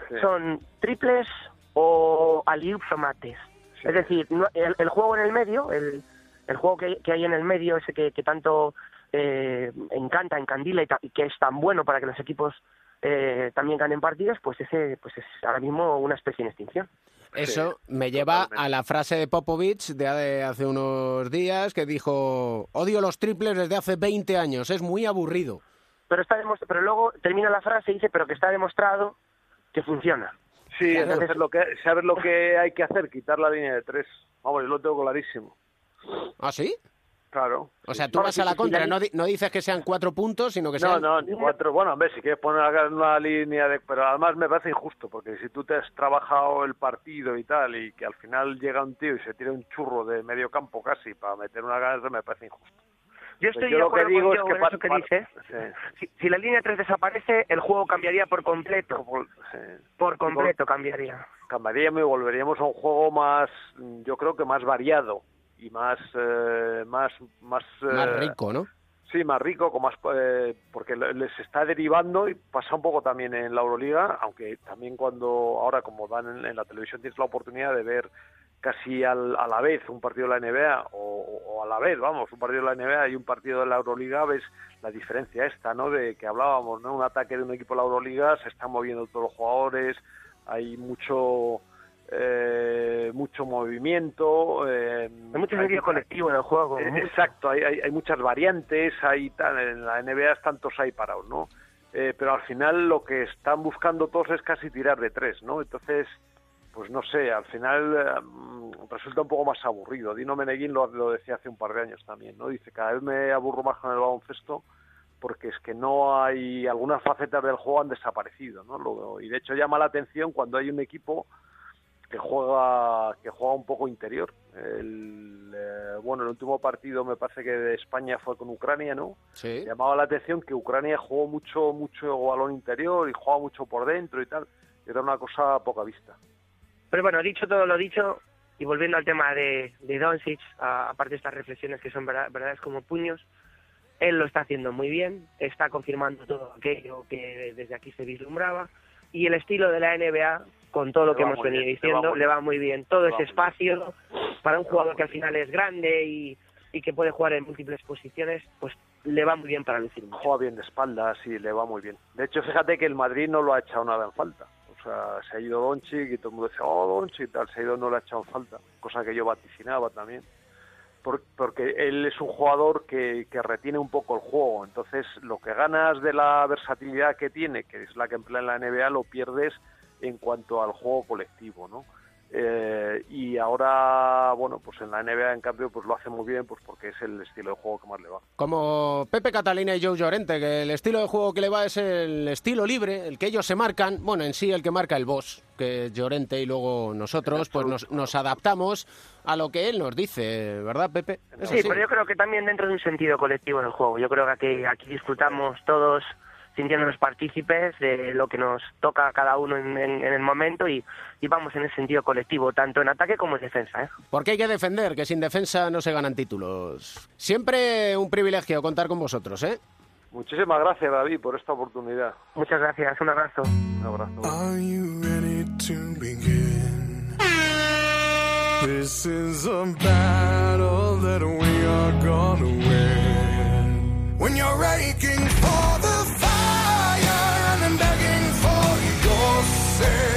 Speaker 8: Sí.
Speaker 9: son triples o aliups o mates. Es decir, no- el, el juego en el medio, el, el juego que, que hay en el medio, ese que, que tanto eh, encanta, encandila y, ta- y que es tan bueno para que los equipos eh, también ganen partidos, pues ese pues es ahora mismo una especie en extinción.
Speaker 2: Eso me lleva a la frase de Popovich de hace- unos días que dijo, odio los triples desde hace 20 años, es muy aburrido.
Speaker 9: Pero, está pero luego termina la frase y dice, pero que está demostrado que funciona.
Speaker 8: Sí,
Speaker 9: Entonces-
Speaker 8: entonces lo que, saber lo que hay que hacer, quitar la línea de tres. Vamos, yo lo tengo clarísimo.
Speaker 2: ¿Ah, sí?
Speaker 8: Claro.
Speaker 2: O sea, tú vas a la contra, no, di- no dices que sean cuatro puntos, sino que
Speaker 8: No,
Speaker 2: sean...
Speaker 8: no, ni cuatro. Bueno, hombre, si quieres poner acá una línea de... Pero además me parece injusto, porque si tú te has trabajado el partido y tal, y que al final llega un tío y se tira un churro de medio campo casi para meter una ganas, me parece injusto.
Speaker 9: Yo
Speaker 8: Pues
Speaker 9: estoy
Speaker 8: yo
Speaker 9: de acuerdo
Speaker 8: digo
Speaker 9: con
Speaker 8: es que
Speaker 9: en
Speaker 8: pa-
Speaker 9: eso que
Speaker 8: pa-
Speaker 9: dice.
Speaker 8: Sí.
Speaker 9: Si, si la línea 3 desaparece, el juego cambiaría por completo. Por completo cambiaría.
Speaker 8: cambiaríamos y volveríamos a un juego más, yo creo que más variado y más, eh, más, más,
Speaker 2: Más
Speaker 8: eh,
Speaker 2: rico, ¿no?
Speaker 8: Sí, más rico, con más, eh, porque le- les está derivando y pasa un poco también en la Euroliga, aunque también cuando ahora como dan en, en la televisión tienes la oportunidad de ver casi al- a la vez un partido de la NBA o, o a la vez, vamos, un partido de la NBA y un partido de la Euroliga, ves la diferencia esta, ¿no? De que hablábamos, ¿no? Un ataque de un equipo de la Euroliga, se están moviendo todos los jugadores, hay mucho eh, mucho movimiento. eh,
Speaker 9: Hay mucho sentido colectivo en el juego.
Speaker 8: eh. Exacto, hay, hay, hay muchas variantes, hay en la NBA todos ahí parados, ¿no? Eh, pero al final lo que están buscando todos es casi tirar de tres, ¿no? Entonces, pues no sé, al final mm, resulta un poco más aburrido. Dino Meneguín lo, lo decía hace un par de años también, ¿no? Dice, cada vez me aburro más con el baloncesto porque es que no hay algunas facetas del juego han desaparecido, ¿no? Lo- y de hecho llama la atención cuando hay un equipo que juega que juega un poco interior. El, eh, bueno, el último partido me parece que de España fue con Ucrania, ¿no?
Speaker 2: Sí.
Speaker 8: Llamaba la atención que Ucrania jugó mucho mucho balón interior y jugaba mucho por dentro y tal. Era una cosa a poca vista.
Speaker 9: Pero bueno, dicho todo lo dicho, y volviendo al tema de, de Doncic, a- aparte de estas reflexiones que son verdad- verdades como puños, él lo está haciendo muy bien, está confirmando todo aquello que desde aquí se vislumbraba, y el estilo de la NBA, con todo lo
Speaker 8: Le
Speaker 9: que hemos venido
Speaker 8: bien, le va
Speaker 9: diciendo, le va muy bien. Todo
Speaker 8: Le
Speaker 9: ese espacio, para un jugador que al final es grande y, y que puede jugar en múltiples posiciones, pues le va muy bien para lucir mucho.
Speaker 8: Juega bien de espaldas y le va muy bien. De hecho, fíjate que el Madrid no lo ha echado nada en falta. O sea, se ha ido Doncic y todo el mundo decía, oh, Doncic y tal, se ha ido, no lo ha echado en falta. Cosa que yo vaticinaba también. Por- porque él es un jugador que, que retiene un poco el juego. Entonces, lo que ganas de la versatilidad que tiene, que es la que emplea en la NBA, lo pierdes en cuanto al juego colectivo, ¿no? Eh, y ahora, bueno, pues en la NBA, en cambio, pues lo hace muy bien, pues porque es el estilo de juego que más le va.
Speaker 2: Como Pepe Catalina y Joe Llorente, que el estilo de juego que le va es el estilo libre, el que ellos se marcan, bueno, en sí el que marca el boss, que es Llorente y luego nosotros pues nos, nos adaptamos a lo que él nos dice, ¿verdad, Pepe?
Speaker 9: Sí, pero yo creo que también dentro de un sentido colectivo en el juego. Yo creo que aquí, aquí disfrutamos todos sintiéndonos partícipes de lo que nos toca a cada uno en, en- en el momento y, y vamos en ese sentido colectivo, tanto en ataque como en defensa. ¿eh?
Speaker 2: Porque hay que defender, que sin defensa no se ganan títulos. Siempre un privilegio contar con vosotros, ¿eh?
Speaker 8: Muchísimas gracias, David, por esta oportunidad.
Speaker 9: Muchas gracias, un abrazo.
Speaker 8: Un abrazo.
Speaker 10: Are you ready to begin? This is a battle that we are gonna win. When you're aching for the *laughs*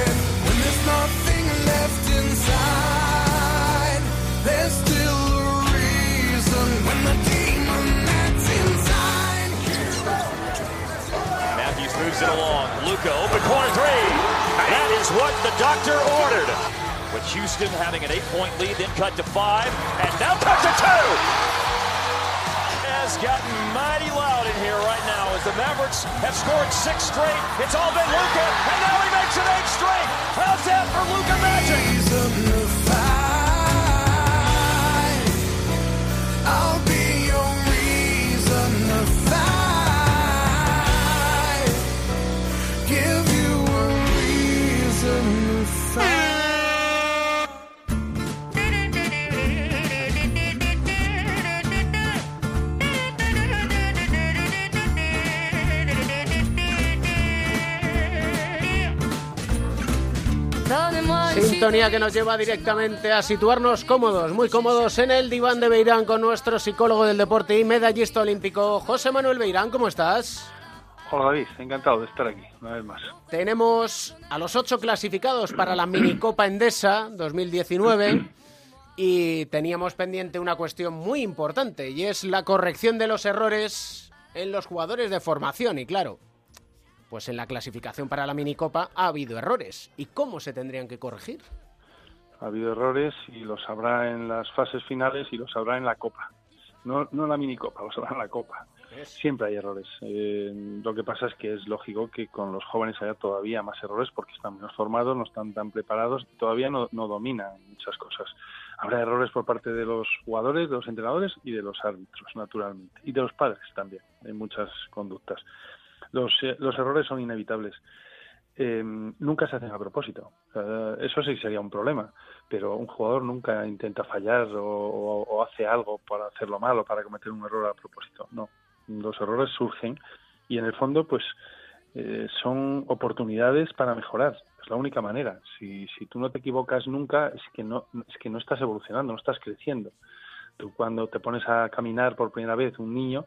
Speaker 7: moves it along. Luca, open corner three. That is what the doctor ordered. With Houston having an eight-point lead, then cut to five, and now cut to two. Has gotten mighty loud in here right now as the Mavericks have scored six straight. It's all been Luca, and now he makes it eight straight. How's that for Luca Magic?
Speaker 2: Sintonía que nos lleva directamente a situarnos cómodos, muy cómodos en el diván de Beirán con nuestro psicólogo del deporte y medallista olímpico, José Manuel Beirán. ¿Cómo estás?
Speaker 11: Hola David, encantado de estar aquí una vez más.
Speaker 2: Tenemos a los ocho clasificados para la minicopa Endesa 2019 y teníamos pendiente una cuestión muy importante y es la corrección de los errores en los jugadores de formación y claro, pues en la clasificación para la minicopa ha habido errores. ¿Y cómo se tendrían que corregir?
Speaker 11: Ha habido errores y los habrá en las fases finales y los habrá en la Copa. No, no en la minicopa, los habrá en la Copa. Siempre hay errores. Eh, lo que pasa es que es lógico que con los jóvenes haya todavía más errores porque están menos formados, no están tan preparados y todavía no, no dominan muchas cosas. Habrá errores por parte de los jugadores, de los entrenadores y de los árbitros, naturalmente. Y de los padres también, en muchas conductas. Los, eh, los errores son inevitables. Eh, nunca se hacen a propósito. Eso sí sería un problema, pero un jugador nunca intenta fallar o hace algo para hacerlo mal o para cometer un error a propósito. No, Los errores surgen y en el fondo, pues eh, son oportunidades para mejorar. Es la única manera. Si, si tú no te equivocas nunca, es que no, es que no estás evolucionando, no estás creciendo. Tú cuando te pones a caminar por primera vez, un niño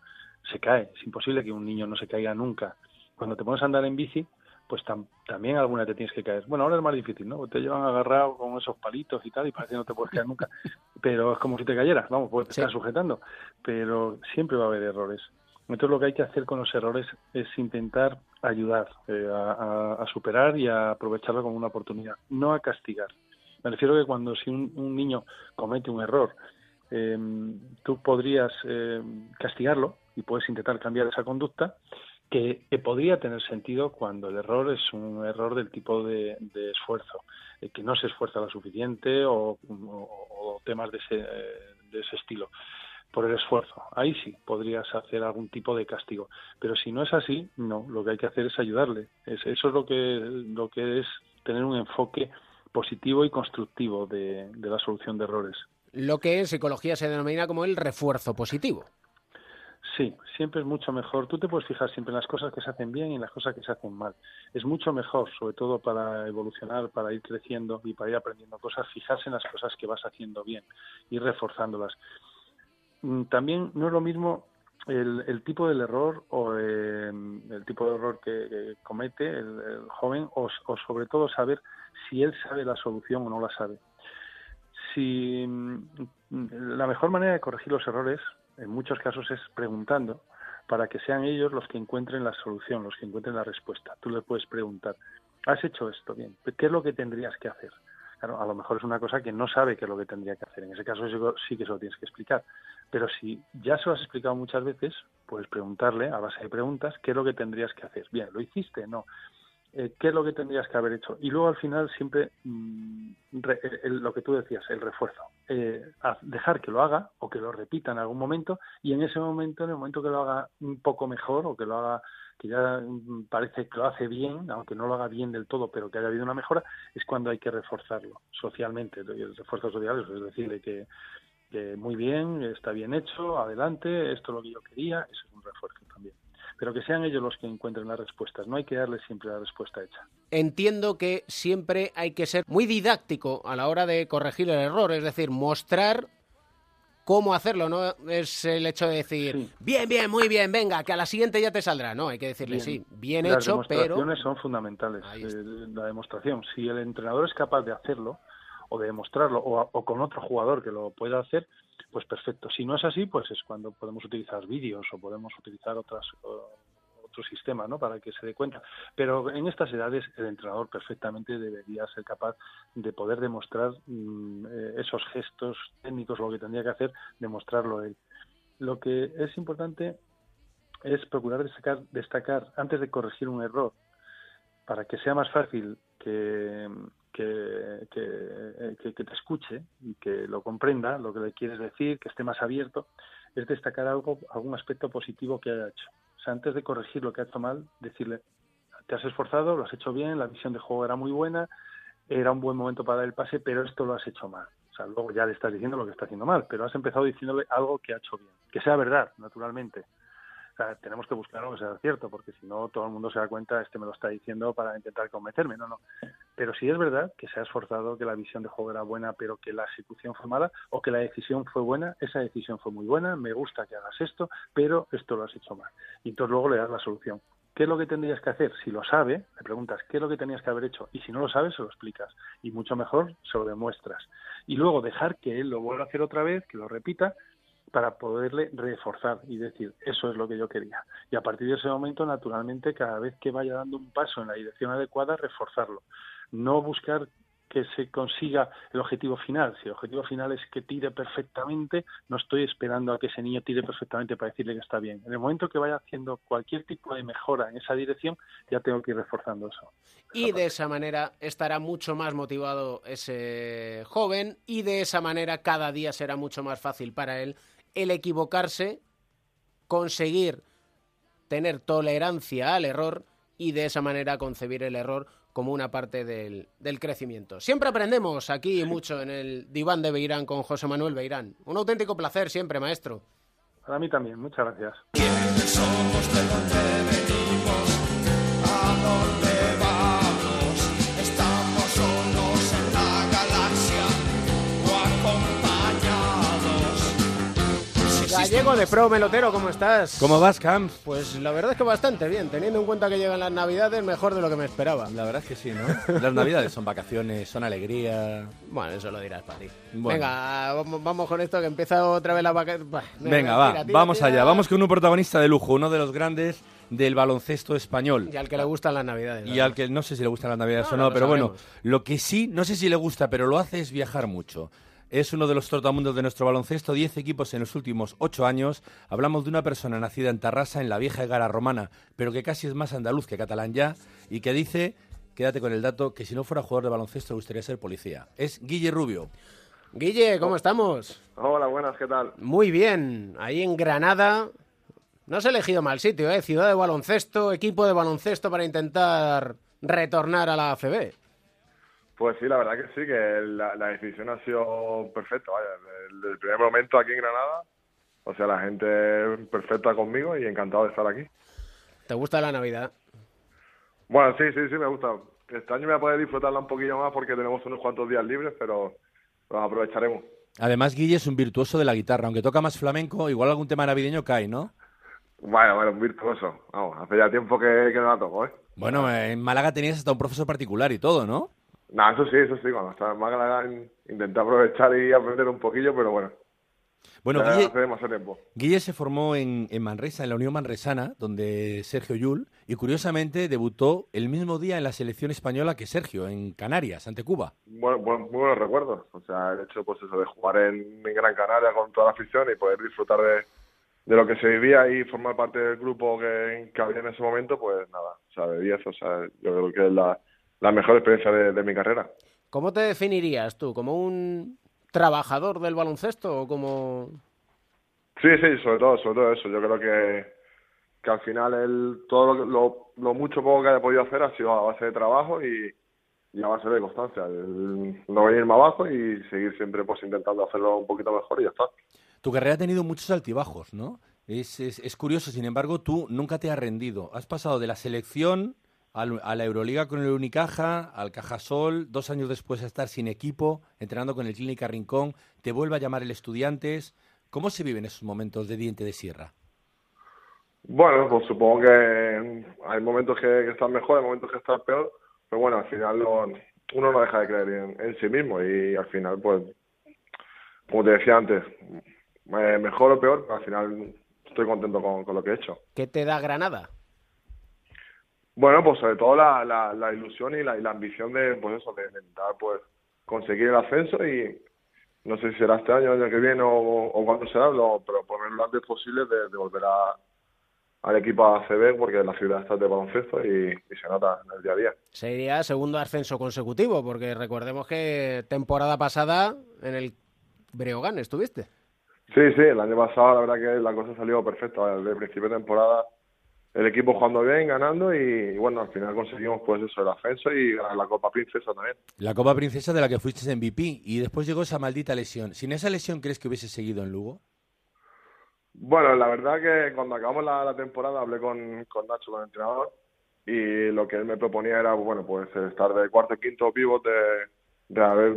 Speaker 11: se cae. Es imposible que un niño no se caiga nunca. Cuando te pones a andar en bici, pues también alguna te tienes que caer. Bueno, ahora es más difícil, ¿no? Te llevan agarrado con esos palitos y tal y parece que no te puedes caer nunca. *laughs* Pero es como si te cayeras, vamos, pues te estás sujetando. Pero siempre va a haber errores. Entonces lo que hay que hacer con los errores es intentar ayudar eh, a, superar y a aprovecharlo como una oportunidad, no a castigar. Me refiero que cuando si un, niño comete un error, eh, tú podrías eh, castigarlo y puedes intentar cambiar esa conducta, que, podría tener sentido cuando el error es un error del tipo de, esfuerzo, que no se esfuerza lo suficiente o, temas de ese, de ese estilo por el esfuerzo. Ahí sí podrías hacer algún tipo de castigo. Pero si no es así, no. Lo que hay que hacer es ayudarle. eso es lo que, lo que es tener un enfoque positivo y constructivo de, de la solución de errores.
Speaker 2: Lo que en psicología se denomina como el refuerzo positivo.
Speaker 11: Sí, siempre es mucho mejor. Tú te puedes fijar siempre en las cosas que se hacen bien y en las cosas que se hacen mal. Es mucho mejor, sobre todo para evolucionar, para ir creciendo y para ir aprendiendo cosas, fijarse en las cosas que vas haciendo bien y reforzándolas. Mm, también no es lo mismo el, tipo del error o em, el tipo de error que, comete el, joven o, sobre todo saber si él sabe la solución o no la sabe. Si mm, la mejor manera de corregir los errores en muchos casos es preguntando para que sean ellos los que encuentren la solución, los que encuentren la respuesta. Tú le puedes preguntar, ¿has hecho esto bien? ¿Qué es lo que tendrías que hacer? Claro, a lo mejor es una cosa que no sabe qué es lo que tendría que hacer. En ese caso sí que se lo tienes que explicar. Pero si ya se lo has explicado muchas veces, puedes preguntarle a base de preguntas qué es lo que tendrías que hacer. Bien, ¿lo hiciste? No. Eh, ¿Qué es lo que tendrías que haber hecho? Y luego al final siempre mm, lo que tú decías, el refuerzo. Eh, dejar que lo haga o que lo repita en algún momento y en ese momento, en el momento que lo haga un poco mejor o que lo haga que ya mm, parece que lo hace bien, aunque no lo haga bien del todo, pero que haya habido una mejora, es cuando hay que reforzarlo socialmente. El refuerzo social es decirle que, que muy bien, está bien hecho, adelante, esto es lo que yo quería, eso es un refuerzo también. Pero que sean ellos los que encuentren las respuestas, no hay que darles siempre la respuesta hecha.
Speaker 2: Entiendo que siempre hay que ser muy didáctico a la hora de corregir el error, es decir, mostrar cómo hacerlo, no es el hecho de decir, bien, bien, muy bien, venga, que a la siguiente ya te saldrá, no, hay que decirle, sí, bien hecho, pero...
Speaker 11: Las demostraciones son fundamentales, eh, la demostración. Si el entrenador es capaz de hacerlo, o de demostrarlo, o, con otro jugador que lo pueda hacer, pues perfecto. Si no es así, pues es cuando podemos utilizar vídeos o podemos utilizar otras sistema, ¿no? Para que se dé cuenta. Pero en estas edades el entrenador perfectamente debería ser capaz de poder demostrar mm, eh, esos gestos técnicos, lo que tendría que hacer, demostrarlo él. Lo que es importante es procurar destacar, destacar antes de corregir un error, para que sea más fácil que, que, que, te escuche y que lo comprenda, lo que le quieres decir, que esté más abierto, es destacar algo, algún aspecto positivo que haya hecho antes de corregir lo que ha hecho mal, decirle, te has esforzado, lo has hecho bien, la visión de juego era muy buena, era un buen momento para dar el pase, pero esto lo has hecho mal. O sea, luego ya le estás diciendo lo que está haciendo mal, pero has empezado diciéndole algo que ha hecho bien. Que sea verdad, naturalmente tenemos que buscar algo que sea cierto, porque si no todo el mundo se da cuenta, este me lo está diciendo para intentar convencerme, no, no. Pero si es verdad que se ha esforzado, que la visión de juego era buena, pero que la ejecución fue mala, o que la decisión fue buena, esa decisión fue muy buena, me gusta que hagas esto, pero esto lo has hecho mal. Y entonces luego le das la solución. ¿Qué es lo que tendrías que hacer? Si lo sabe, le preguntas qué es lo que tenías que haber hecho y si no lo sabes, se lo explicas. Y mucho mejor, se lo demuestras. Y luego dejar que él lo vuelva a hacer otra vez, que lo repita, para poderle reforzar y decir, eso es lo que yo quería. Y a partir de ese momento, naturalmente, cada vez que vaya dando un paso en la dirección adecuada, reforzarlo. No buscar que se consiga el objetivo final. Si el objetivo final es que tire perfectamente, no estoy esperando a que ese niño tire perfectamente para decirle que está bien. En el momento que vaya haciendo cualquier tipo de mejora en esa dirección, ya tengo que ir reforzando eso.
Speaker 2: Y de esa manera estará mucho más motivado ese joven y de esa manera cada día será mucho más fácil para él el equivocarse, conseguir tener tolerancia al error y de esa manera concebir el error como una parte del, crecimiento. Siempre aprendemos aquí mucho en el diván de Beirán con José Manuel Beirán. Un auténtico placer siempre, maestro.
Speaker 11: Para mí también, muchas gracias.
Speaker 2: Gallego de Pro Melotero, ¿cómo estás?
Speaker 12: ¿Cómo vas, Camp?
Speaker 2: Pues la verdad es que bastante bien, teniendo en cuenta que llegan las navidades, mejor de lo que me esperaba.
Speaker 12: La verdad es que sí, ¿no? Las navidades son vacaciones, son alegría.
Speaker 2: Bueno, eso lo dirás para ti.
Speaker 12: Bueno.
Speaker 2: Venga, vamos, vamos con esto que empieza otra vez la vacaciones.
Speaker 12: Venga, va, vamos allá. Vamos con un protagonista de lujo, uno de los grandes del baloncesto español.
Speaker 2: Y al que le gustan las navidades.
Speaker 12: Y al que no sé si le gustan las navidades
Speaker 2: No,
Speaker 12: o
Speaker 2: no
Speaker 12: no, pero bueno,
Speaker 2: sabremos.
Speaker 12: lo que sí, no sé si le gusta, pero lo hace es viajar mucho. Es uno de los trotamundos de nuestro baloncesto, 10 equipos en los últimos 8 años. Hablamos de una persona nacida en Tarrasa, en la vieja Egara romana, pero que casi es más andaluz que catalán ya, y que dice, quédate con el dato, que si no fuera jugador de baloncesto le gustaría ser policía. Es Guille Rubio.
Speaker 2: Guille, ¿cómo estamos?
Speaker 13: Hola, buenas, ¿qué tal?
Speaker 2: Muy bien, ahí en Granada. No has elegido mal sitio, ¿eh? Ciudad de baloncesto, equipo de baloncesto para intentar retornar a la ACB.
Speaker 13: Pues sí, la verdad que sí, que la, la decisión ha sido perfecta, vaya, desde el primer momento aquí en Granada, o sea, la gente perfecta conmigo y encantado de estar aquí.
Speaker 2: ¿Te gusta la Navidad?
Speaker 13: Bueno, sí, sí, sí, me gusta. Este año me voy a poder disfrutarla un poquillo más porque tenemos unos cuantos días libres, pero los aprovecharemos.
Speaker 12: Además, Guille es un virtuoso de la guitarra, aunque toca más flamenco, igual algún tema navideño cae, ¿no?
Speaker 13: Bueno, bueno, un virtuoso. Vamos, hace ya tiempo que, que no la toco, ¿eh?
Speaker 12: Bueno, en Málaga tenías hasta un profesor particular y todo, ¿no?
Speaker 13: No, eso sí, eso sí, cuando estaba en Málaga in- intenté aprovechar y aprender un poquillo, pero bueno.
Speaker 12: Bueno,
Speaker 13: ya
Speaker 12: Guille,
Speaker 13: hace demasiado tiempo.
Speaker 12: Guille se formó en, en Manresa, en la Unión Manresana, donde Sergio Yul, y curiosamente debutó el mismo día en la selección española que Sergio, en Canarias, ante Cuba.
Speaker 13: Bueno, buen- muy buenos recuerdos. O sea, el hecho pues eso de jugar en, en Gran Canaria con toda la afición y poder disfrutar de, de lo que se vivía y formar parte del grupo que, que había en ese momento, pues nada, o sea, de 10, o sea, yo creo que es la, la mejor experiencia de, de mi carrera.
Speaker 2: ¿Cómo te definirías tú? ¿Como un trabajador del baloncesto o como...?
Speaker 13: Sí, sí, sobre todo, sobre todo eso. Yo creo que, que al final el, todo lo, lo, lo mucho poco que haya podido hacer ha sido a base de trabajo y, y a base de constancia. El no venirme abajo y seguir siempre pues intentando hacerlo un poquito mejor y ya está.
Speaker 12: Tu carrera ha tenido muchos altibajos, ¿no? Es, es, es curioso, sin embargo, tú nunca te has rendido. Has pasado de la selección al- a la Euroliga con el Unicaja, al Cajasol, dos años después a estar sin equipo, entrenando con el Clínica Rincón, te vuelve a llamar el Estudiantes. ¿Cómo se viven esos momentos de diente de sierra?
Speaker 13: Bueno, pues supongo que hay momentos que, que están mejor, hay momentos que están peor, pero bueno, al final no- uno no deja de creer en, en sí mismo y al final, pues, como te decía antes, eh, mejor o peor, pero al final estoy contento con, con lo que he hecho.
Speaker 2: ¿Qué te da Granada?
Speaker 13: Bueno, pues sobre todo la, la, la ilusión y la, y la ambición de, pues eso, de intentar, pues, conseguir el ascenso y no sé si será este año, el año que viene o, o cuándo será, lo- pero poner lo antes posible de, de volver a, al equipo ACB porque la ciudad está de baloncesto y, y se nota en el día a día.
Speaker 2: Sería segundo ascenso consecutivo, porque recordemos que temporada pasada en el Breogán estuviste.
Speaker 13: Sí, sí, el año pasado la verdad que la cosa salió perfecta. Desde el principio de temporada el equipo jugando bien, ganando y, y bueno, al final conseguimos pues eso, el ascenso y ganar la Copa Princesa también.
Speaker 12: La Copa Princesa de la que fuiste MVP y después llegó esa maldita lesión. ¿Sin esa lesión crees que hubiese seguido en Lugo?
Speaker 13: Bueno, la verdad que cuando acabamos la, la temporada hablé con, con Nacho, con el entrenador, y lo que él me proponía era, bueno, pues estar de cuarto y quinto pivot, de, de haber,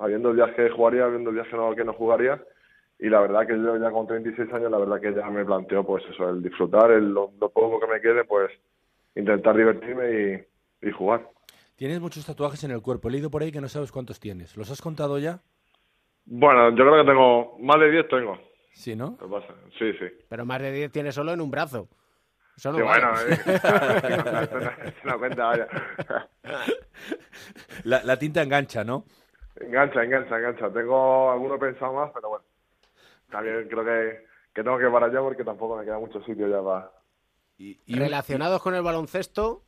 Speaker 13: habiendo días que jugaría, habiendo días que no, que no jugaría, y la verdad que yo ya con 36 años, la verdad que ya me planteo, pues eso, el disfrutar, el, lo, lo poco que me quede, pues intentar divertirme y, y jugar.
Speaker 12: Tienes muchos tatuajes en el cuerpo. He leído por ahí que no sabes cuántos tienes. ¿Los has contado ya?
Speaker 13: Bueno, yo creo que tengo, más de 10 tengo.
Speaker 12: Sí, ¿no?
Speaker 13: ¿Qué pasa? Sí, sí.
Speaker 2: Pero más de 10 tienes solo en un brazo.
Speaker 13: Sí,
Speaker 2: vale.
Speaker 13: bueno, eh, *laughs* *laughs* es una cuenta, vaya.
Speaker 12: La, la tinta engancha, ¿no?
Speaker 13: Engancha, engancha, engancha. Tengo alguno pensado más, pero bueno. También creo que, que tengo que parar ya porque tampoco me queda mucho sitio ya para...
Speaker 2: Relacionados con el baloncesto,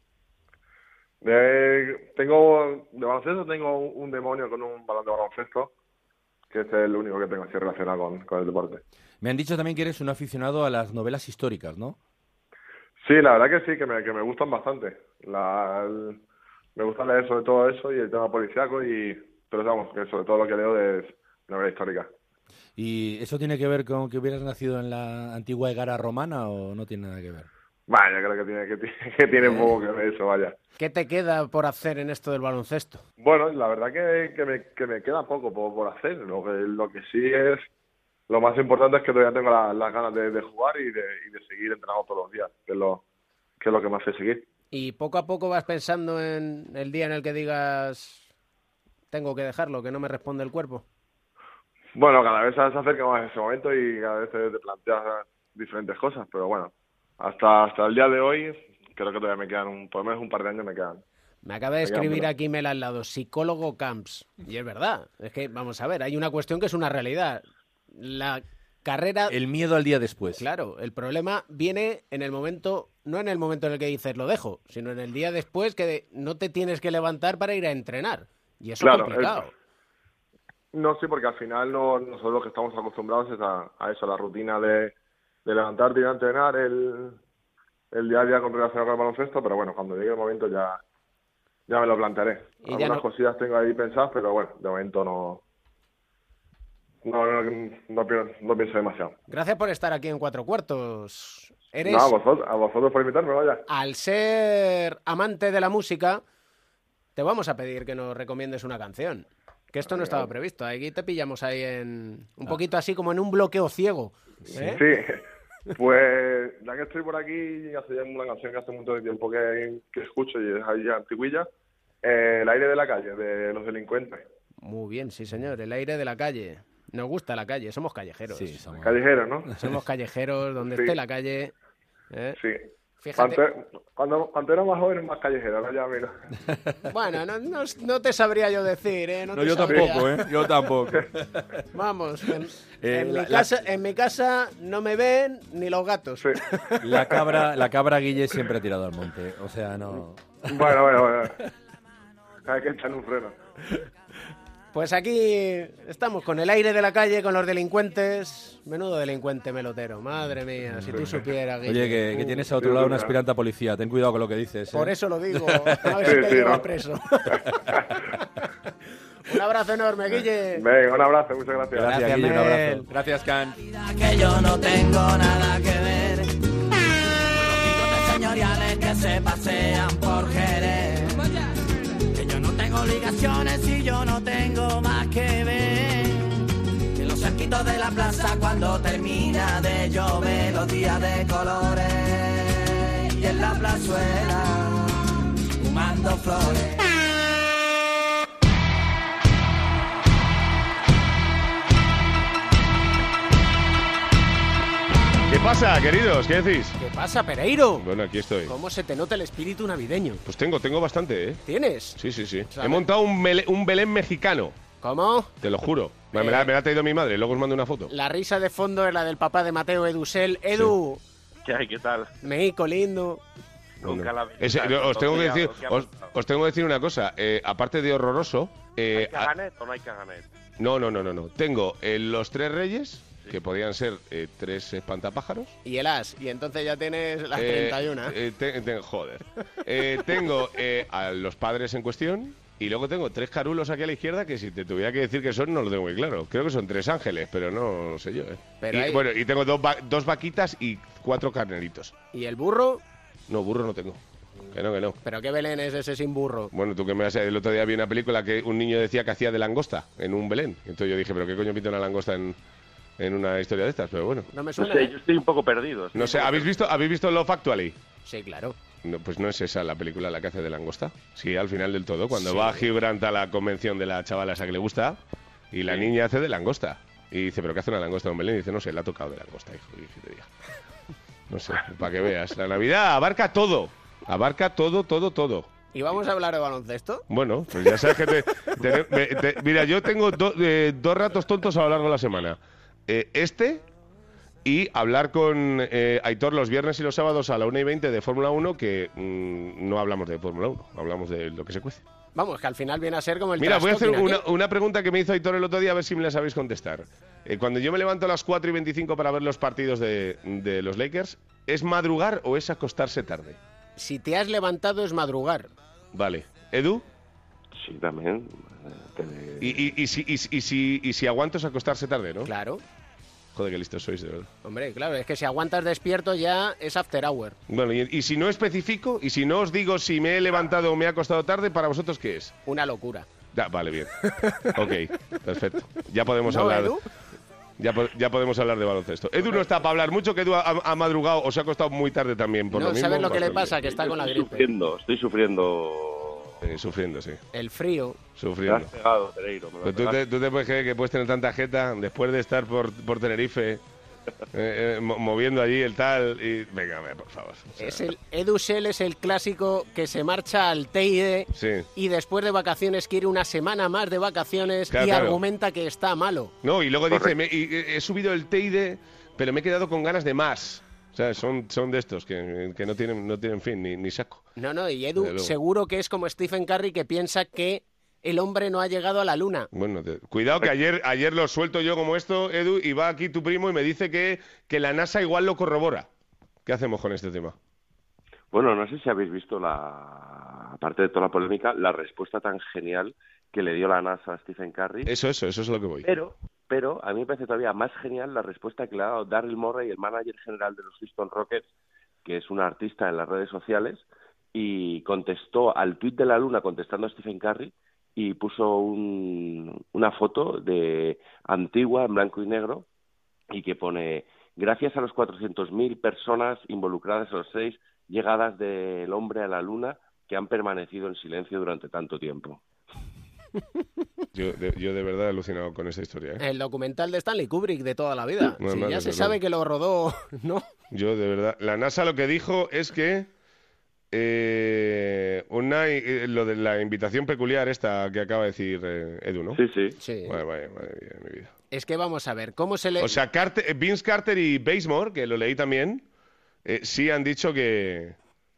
Speaker 13: De, tengo, de baloncesto tengo un, un demonio con un balón de baloncesto, que es el único que tengo así relacionado con, con el deporte.
Speaker 12: Me han dicho también que eres un aficionado a las novelas históricas, ¿no?
Speaker 13: Sí, la verdad que sí, que me, que me gustan bastante. La, el- me gusta leer sobre todo eso y el tema policiaco, y, pero vamos, que sobre todo lo que leo es novela histórica.
Speaker 12: ¿Y eso tiene que ver con que hubieras nacido en la antigua Egara romana o no tiene nada que ver?
Speaker 13: Vaya, creo que tiene, que tiene, *laughs* que tiene poco que ver eso, vaya.
Speaker 2: ¿Qué te queda por hacer en esto del baloncesto?
Speaker 13: Bueno, la verdad que, que, me, que me queda poco por, por hacer. Lo que, lo que sí es, lo más importante es que todavía tengo la- las ganas de, de jugar y de, y de seguir entrenando todos los días, que es lo que, es lo que me hace seguir.
Speaker 2: Y poco a poco vas pensando en el día en el que digas, tengo que dejarlo, que no me responde el cuerpo.
Speaker 13: Bueno, cada vez se acerca más ese momento y cada vez te, te planteas diferentes cosas, pero bueno, hasta hasta el día de hoy creo que todavía me quedan, un, por lo menos un par de años me quedan.
Speaker 2: Me acaba de escribir aquí Mel al lado, psicólogo Camps. Y es verdad, es que vamos a ver, hay una cuestión que es una realidad. La carrera...
Speaker 12: El miedo al día después.
Speaker 2: Claro, el problema viene en el momento, no en el momento en el que dices lo dejo, sino en el día después que no te tienes que levantar para ir a entrenar. Y eso
Speaker 13: Claro,
Speaker 2: es complicado.
Speaker 13: No, sí, porque al final no, nosotros lo que estamos acostumbrados es a, a eso, a la rutina de, de levantarte y ir a entrenar el, el día a día con relación el baloncesto, pero bueno, cuando llegue el momento ya, ya me lo plantearé.
Speaker 2: Y
Speaker 13: Algunas
Speaker 2: no-
Speaker 13: cosillas tengo ahí pensadas, pero bueno, de momento no, no, no, no pienso, no pienso demasiado.
Speaker 2: Gracias por estar aquí en Cuatro Cuartos. Eres,
Speaker 13: No, a vosotros, a vosotros por invitarme, vaya.
Speaker 2: al ser amante de la música, te vamos a pedir que nos recomiendes una canción. Que esto no estaba previsto. Aquí te pillamos ahí en un poquito así como en un bloqueo ciego. ¿eh?
Speaker 13: Sí, *laughs* pues ya que estoy por aquí, hace ya una canción que hace mucho tiempo que, que escucho y es ahí ya antiguilla, eh, El aire de la calle, de los delincuentes.
Speaker 2: Muy bien, sí señor. El aire de la calle. Nos gusta la calle, somos callejeros.
Speaker 12: Sí, somos.
Speaker 13: Callejeros, ¿no?
Speaker 2: Somos *laughs* callejeros, donde
Speaker 13: Sí.
Speaker 2: esté la calle. ¿eh?
Speaker 13: Sí.
Speaker 2: Fíjate.
Speaker 13: Cuando, cuando, cuando era más joven, más callejero, ahora ya mira. *laughs*
Speaker 2: Bueno, no, no, no te sabría yo decir, ¿eh? No,
Speaker 12: yo
Speaker 2: sabría.
Speaker 12: tampoco, ¿eh? Yo tampoco. *laughs*
Speaker 2: Vamos, en,
Speaker 12: Eh,
Speaker 2: en
Speaker 12: la-
Speaker 2: mi
Speaker 12: la-
Speaker 2: casa, en mi casa no me ven ni los gatos. *laughs*
Speaker 12: La cabra, la cabra Guille siempre ha tirado al monte. O sea, no.
Speaker 13: Bueno, bueno, bueno. Hay que echar un freno.
Speaker 2: Pues aquí estamos con el aire de la calle, con los delincuentes. Menudo delincuente melotero, madre mía, si tú supieras.
Speaker 12: Oye,
Speaker 2: Guille.
Speaker 12: que, que tienes a otro lado un aspirante a policía. Ten cuidado con lo que dices. ¿eh?
Speaker 2: Por eso lo digo, *laughs* a ver si te
Speaker 13: ¿no?
Speaker 2: preso. *laughs* un abrazo enorme, Guille.
Speaker 13: Venga, un abrazo, muchas gracias.
Speaker 12: Gracias,
Speaker 2: Gracias,
Speaker 12: Guille. Un abrazo. Gracias, Can.
Speaker 14: que yo no tengo nada que ver con los bigotes señoriales que se pasean por Jerez. Obligaciones y yo no tengo más que ver. Que los cerquitos de la plaza cuando termina de llover los días de colores y en la plazuela fumando flores.
Speaker 15: Pasa, queridos? ¿Qué decís?
Speaker 2: ¿Qué pasa, Pereiro?
Speaker 15: Bueno, aquí estoy.
Speaker 2: ¿Cómo se te nota el espíritu navideño?
Speaker 15: Pues tengo, tengo bastante, ¿eh?
Speaker 2: ¿Tienes?
Speaker 15: Sí, sí, sí.
Speaker 2: ¿Sabes?
Speaker 15: He montado un, mele- un Belén mexicano,
Speaker 2: ¿Cómo?
Speaker 15: te lo juro. Me, me la, *laughs* me la ha traído mi madre, luego os mando una foto.
Speaker 2: La risa de fondo es la del papá de Mateo Edusel. Edu,
Speaker 4: ¿Qué hay? ¿Qué tal?
Speaker 2: Mexico lindo.
Speaker 4: Nunca la
Speaker 15: Ese-
Speaker 4: visita,
Speaker 15: os, tengo que decir,
Speaker 4: pillado, ¿qué ha
Speaker 15: os,
Speaker 4: pasado?
Speaker 15: os tengo que decir una cosa. eh, aparte de horroroso, eh,
Speaker 4: ¿Hay
Speaker 15: a-
Speaker 4: caganet o no hay caganet?
Speaker 15: no, no, no, no, no. Tengo eh, los tres reyes, que podían ser eh, tres espantapájaros.
Speaker 2: Y el as. Y entonces ya tienes las
Speaker 15: Eh,
Speaker 2: 31.
Speaker 15: eh, te- te- joder. Eh, tengo eh, a los padres en cuestión y luego tengo tres carulos aquí a la izquierda que si te tuviera que decir que son no lo tengo muy claro. Creo que son tres ángeles, pero no sé yo. ¿eh?
Speaker 2: Pero
Speaker 15: y,
Speaker 2: hay-
Speaker 15: Bueno, y tengo dos, va- dos vaquitas y cuatro carneritos.
Speaker 2: ¿Y el burro?
Speaker 15: No, burro no tengo. Que no, que no.
Speaker 2: ¿Pero qué Belén es ese sin burro?
Speaker 15: Bueno, tú que me has... El otro día vi una película que un niño decía que hacía de langosta en un Belén. Entonces yo dije, ¿pero qué coño pinta una langosta en, en una historia de estas? Pero bueno.
Speaker 2: No me
Speaker 4: No
Speaker 2: suena,
Speaker 4: sé,
Speaker 2: ¿eh?
Speaker 4: yo estoy un poco perdido.
Speaker 15: No sé, ¿habéis visto, ¿habéis visto Love Actually?
Speaker 2: Sí, claro.
Speaker 15: No, pues no es esa la película la que hace de langosta. Sí, al final del todo, cuando va Hugh Grant a la convención de la chavala esa que le gusta y la niña hace de langosta. Y dice, ¿pero qué hace una langosta en un Belén? Y dice, no sé, le ha tocado de langosta, hijo. Y dice, te diga. No sé, para que veas. La Navidad abarca todo. Abarca todo, todo, todo.
Speaker 2: ¿Y vamos a hablar de baloncesto?
Speaker 15: Bueno, pues ya sabes que te, te- me- te- mira, yo tengo do- eh, dos ratos tontos a lo largo de la semana. Eh, este y hablar con eh, Aitor los viernes y los sábados a la 1 y 20 de Fórmula 1, que mm, no hablamos de Fórmula 1, hablamos de lo que se cuece.
Speaker 2: Vamos, que al final viene a ser como el
Speaker 15: Mira, voy a hacer una, pregunta que me hizo Aitor el otro día, a ver si me la sabéis contestar. Eh, cuando yo me levanto a las 4 y 25 para ver los partidos de, de los Lakers, ¿es madrugar o es acostarse tarde?
Speaker 2: Si te has levantado es madrugar.
Speaker 15: Vale. ¿Edu?
Speaker 4: Sí, también.
Speaker 15: Y, y, y si, y, si- y si, y si aguantas acostarse tarde, ¿no?
Speaker 2: Claro.
Speaker 15: Joder, qué listos sois, de verdad.
Speaker 2: Hombre, claro, es que si aguantas despierto ya es after hour.
Speaker 15: Bueno, y, y si no especifico, y si no os digo si me he levantado o me he acostado tarde, ¿para vosotros qué es?
Speaker 2: Una locura.
Speaker 15: Ya, vale, bien. *laughs* ok, perfecto. Ya podemos
Speaker 2: ¿No,
Speaker 15: hablar.
Speaker 2: Edu?
Speaker 15: Ya, po- ya podemos hablar de baloncesto. Edu no está para hablar mucho, que Edu ha, ha madrugado o se ha acostado muy tarde también. Por
Speaker 2: No
Speaker 15: lo mismo,
Speaker 2: sabes lo que le pasa, que está con la
Speaker 16: Estoy
Speaker 2: gripe.
Speaker 16: sufriendo, estoy sufriendo.
Speaker 15: Eh, sufriendo, sí.
Speaker 2: El frío.
Speaker 15: Sufriendo.
Speaker 16: has pegado, Pereiro. me lo
Speaker 15: Pero tú, te, tú te puedes creer que puedes tener tanta jeta después de estar por, por Tenerife, eh, eh, mo- moviendo allí el tal. Y venga, por favor. O sea,
Speaker 2: Es el Edu Shell es el clásico que se marcha al Teide
Speaker 15: Sí.
Speaker 2: y después de vacaciones quiere una semana más de vacaciones
Speaker 15: Claro,
Speaker 2: y
Speaker 15: claro.
Speaker 2: argumenta que está malo.
Speaker 15: No, y luego dice, me- y- y- he subido el Teide, pero me he quedado con ganas de más. O sea, son, son de estos que, que no, tienen, no tienen fin ni, ni saco.
Speaker 2: No, no, y Edu seguro que es como Stephen Curry que piensa que el hombre no ha llegado a la luna.
Speaker 15: Bueno, te- cuidado que ayer, ayer lo suelto yo como esto, Edu, y va aquí tu primo y me dice que, que la NASA igual lo corrobora. ¿Qué hacemos con este tema?
Speaker 16: Bueno, no sé si habéis visto la, aparte de toda la polémica, la respuesta tan genial que le dio la NASA a Stephen Curry.
Speaker 15: Eso, eso, eso es lo que voy.
Speaker 16: Pero, pero a mí me parece todavía más genial la respuesta que le ha dado Daryl Morey, el manager general de los Houston Rockets, que es un artista en las redes sociales, y contestó al tuit de la luna contestando a Stephen Curry y puso un- una foto de antigua en blanco y negro y que pone gracias a los 400.000 personas involucradas en las seis llegadas del hombre a la luna que han permanecido en silencio durante tanto tiempo. *laughs*
Speaker 15: Yo de, yo de verdad he alucinado con esta historia. ¿eh?
Speaker 2: El documental de Stanley Kubrick de toda la vida.
Speaker 15: No,
Speaker 2: Si
Speaker 15: no,
Speaker 2: ya se sabe que lo rodó, *laughs* ¿no?
Speaker 15: Yo de verdad. La NASA lo que dijo es que eh, una, eh, lo de la invitación peculiar esta que acaba de decir eh, Edu, ¿no?
Speaker 16: Sí, sí.
Speaker 2: Sí.
Speaker 15: Mía de mi vida.
Speaker 2: Es que vamos a ver, ¿cómo se le...?
Speaker 15: O sea, Carter- Vince Carter y Basemore, que lo leí también, eh, sí han dicho que,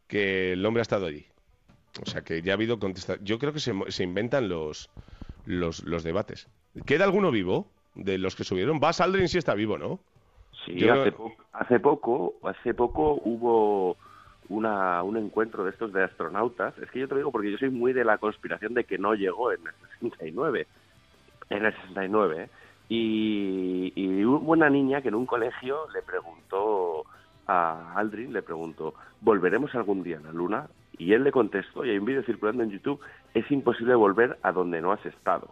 Speaker 15: que el hombre ha estado allí. O sea, que ya ha habido contesta Yo creo que se, se inventan los, los, los debates. ¿Queda alguno vivo de los que subieron? Buzz Aldrin sí está vivo, ¿no?
Speaker 16: Sí,
Speaker 15: Yo
Speaker 16: hace,
Speaker 15: no-
Speaker 16: po- hace poco, hace poco hubo una, un encuentro de estos de astronautas. Es que yo te lo digo porque yo soy muy de la conspiración de que no llegó en el 69. En el 69, ¿eh? Y, y hubo una niña que en un colegio le preguntó a Aldrin, le preguntó, ¿volveremos algún día a la Luna? Y él le contestó, y hay un vídeo circulando en YouTube, es imposible volver a donde no has estado.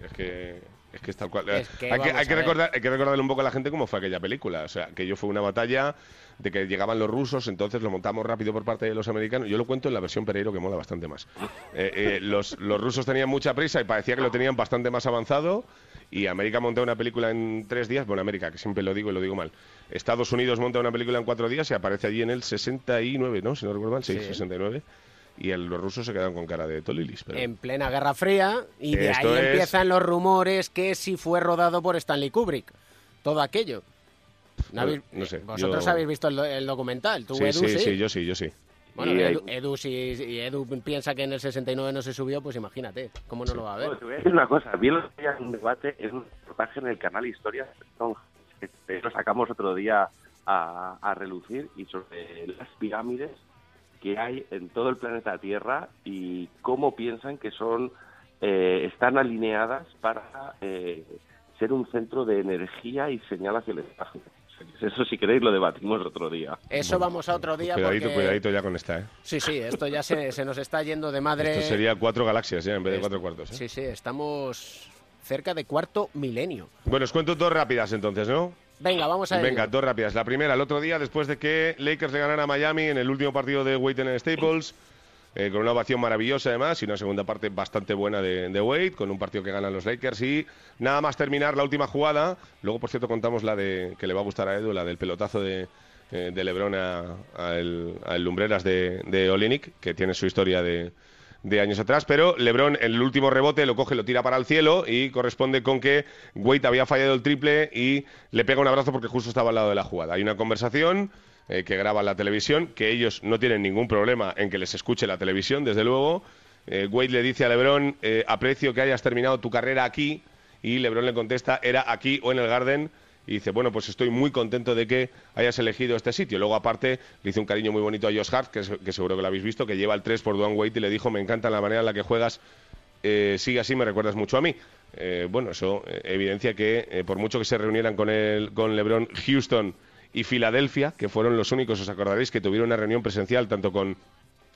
Speaker 15: Es que es que es tal cual.
Speaker 16: Es que
Speaker 15: hay, que, hay que recordar, hay que recordarle un poco a la gente cómo fue aquella película. O sea, que yo fue una batalla de que llegaban los rusos, entonces lo montamos rápido por parte de los americanos. Yo lo cuento en la versión Pereiro que mola bastante más. Eh, eh, los, los rusos tenían mucha prisa y parecía que lo tenían bastante más avanzado. Y América montó una película en tres días. Bueno, América, que siempre lo digo y lo digo mal. Estados Unidos monta una película en cuatro días y aparece allí en el 69, ¿no? Si no recuerdo mal, sí,
Speaker 2: Sí.
Speaker 15: 69. Y el- los rusos se quedan con cara de tolilis. Pero...
Speaker 2: En plena Guerra Fría y de
Speaker 15: Esto
Speaker 2: ahí
Speaker 15: es-
Speaker 2: empiezan los rumores que si fue rodado por Stanley Kubrick. Todo aquello. ¿No habéis-
Speaker 15: no sé,
Speaker 2: Vosotros
Speaker 15: yo-
Speaker 2: habéis visto el, do- el documental, tú
Speaker 15: sí,
Speaker 2: Edu,
Speaker 15: sí, sí, yo sí, yo sí.
Speaker 2: Bueno,
Speaker 16: Y,
Speaker 2: Edu, Edu, si, si Edu piensa que en el 69 no se subió, pues imagínate, ¿cómo no lo va a ver?
Speaker 16: Bueno, te voy a decir una cosa. Vi el otro día un debate, es un reportaje en el canal Historia, que lo sacamos otro día a, a relucir, y sobre las pirámides que hay en todo el planeta Tierra y cómo piensan que son eh, están alineadas para eh, ser un centro de energía y señal hacia el espacio. Eso si queréis lo debatimos otro día.
Speaker 2: Eso vamos a otro día
Speaker 15: Cuidadito,
Speaker 2: porque...
Speaker 15: cuidadito ya con esta, ¿eh?
Speaker 2: Sí, sí, esto ya se, se nos está yendo de madre.
Speaker 15: Esto sería cuatro galaxias ya en vez de cuatro cuartos. ¿eh?
Speaker 2: Sí, sí, estamos cerca de cuarto milenio.
Speaker 15: Bueno, os cuento dos rápidas entonces, ¿no?
Speaker 2: Venga, vamos a ver.
Speaker 15: Venga, dos rápidas. La primera, el otro día, después de que Lakers le ganara a Miami en el último partido de en el Staples, eh, con una ovación maravillosa además y una segunda parte bastante buena de, de Wade, con un partido que ganan los Lakers y nada más terminar la última jugada. Luego, por cierto, contamos la de que le va a gustar a Edu, la del pelotazo de, eh, de Lebron a, a el, a el Lumbreras de, de que tiene su historia de, de años atrás, pero LeBron en el último rebote lo coge, lo tira para el cielo y corresponde con que Wade había fallado el triple y le pega un abrazo porque justo estaba al lado de la jugada. Hay una conversación eh, que graba la televisión, que ellos no tienen ningún problema en que les escuche la televisión, desde luego. Eh, Wade le dice a LeBron, eh, aprecio que hayas terminado tu carrera aquí, y LeBron le contesta, era aquí o en el Garden. Y dice, bueno, pues estoy muy contento de que hayas elegido este sitio. Luego, aparte, le hizo un cariño muy bonito a Josh Hart, que, se- que seguro que lo habéis visto, que lleva el 3 por Dwayne Wade y le dijo, me encanta la manera en la que juegas eh, sigue así, me recuerdas mucho a mí. Bueno, eso evidencia que por mucho que se reunieran con, el, con LeBron Houston y Filadelfia, que fueron los únicos, os acordaréis, que tuvieron una reunión presencial tanto con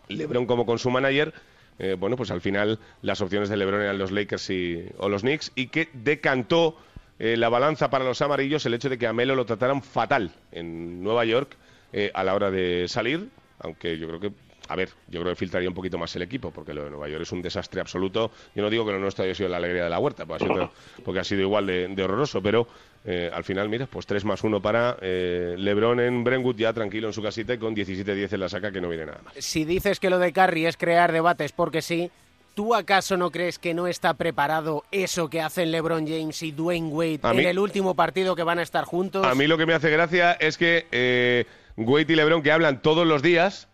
Speaker 15: LeBron como con su manager, eh, bueno, pues al final las opciones de LeBron eran los Lakers y, o los Knicks y que decantó eh, la balanza para los amarillos el hecho de que a Melo lo trataran fatal en Nueva York eh, a la hora de salir, aunque yo creo que, a ver, yo creo que filtraría un poquito más el equipo, porque lo de Nueva York es un desastre absoluto. Yo no digo que lo nuestro haya sido la alegría de la huerta, pues ha sido- *laughs* porque ha sido igual de, de horroroso, pero eh, al final, mira, pues 3 más 1 para eh, LeBron en Brentwood, ya tranquilo en su casita y con 17-10 en la saca, que no viene nada mal.
Speaker 2: Si dices que lo de Curry es crear debates porque sí, ¿tú acaso no crees que no está preparado eso que hacen LeBron James y Dwayne Wade
Speaker 15: A
Speaker 2: en
Speaker 15: mí-
Speaker 2: el último partido que van a estar juntos?
Speaker 15: A mí lo que me hace gracia es que eh, Wade y LeBron, que hablan todos los días,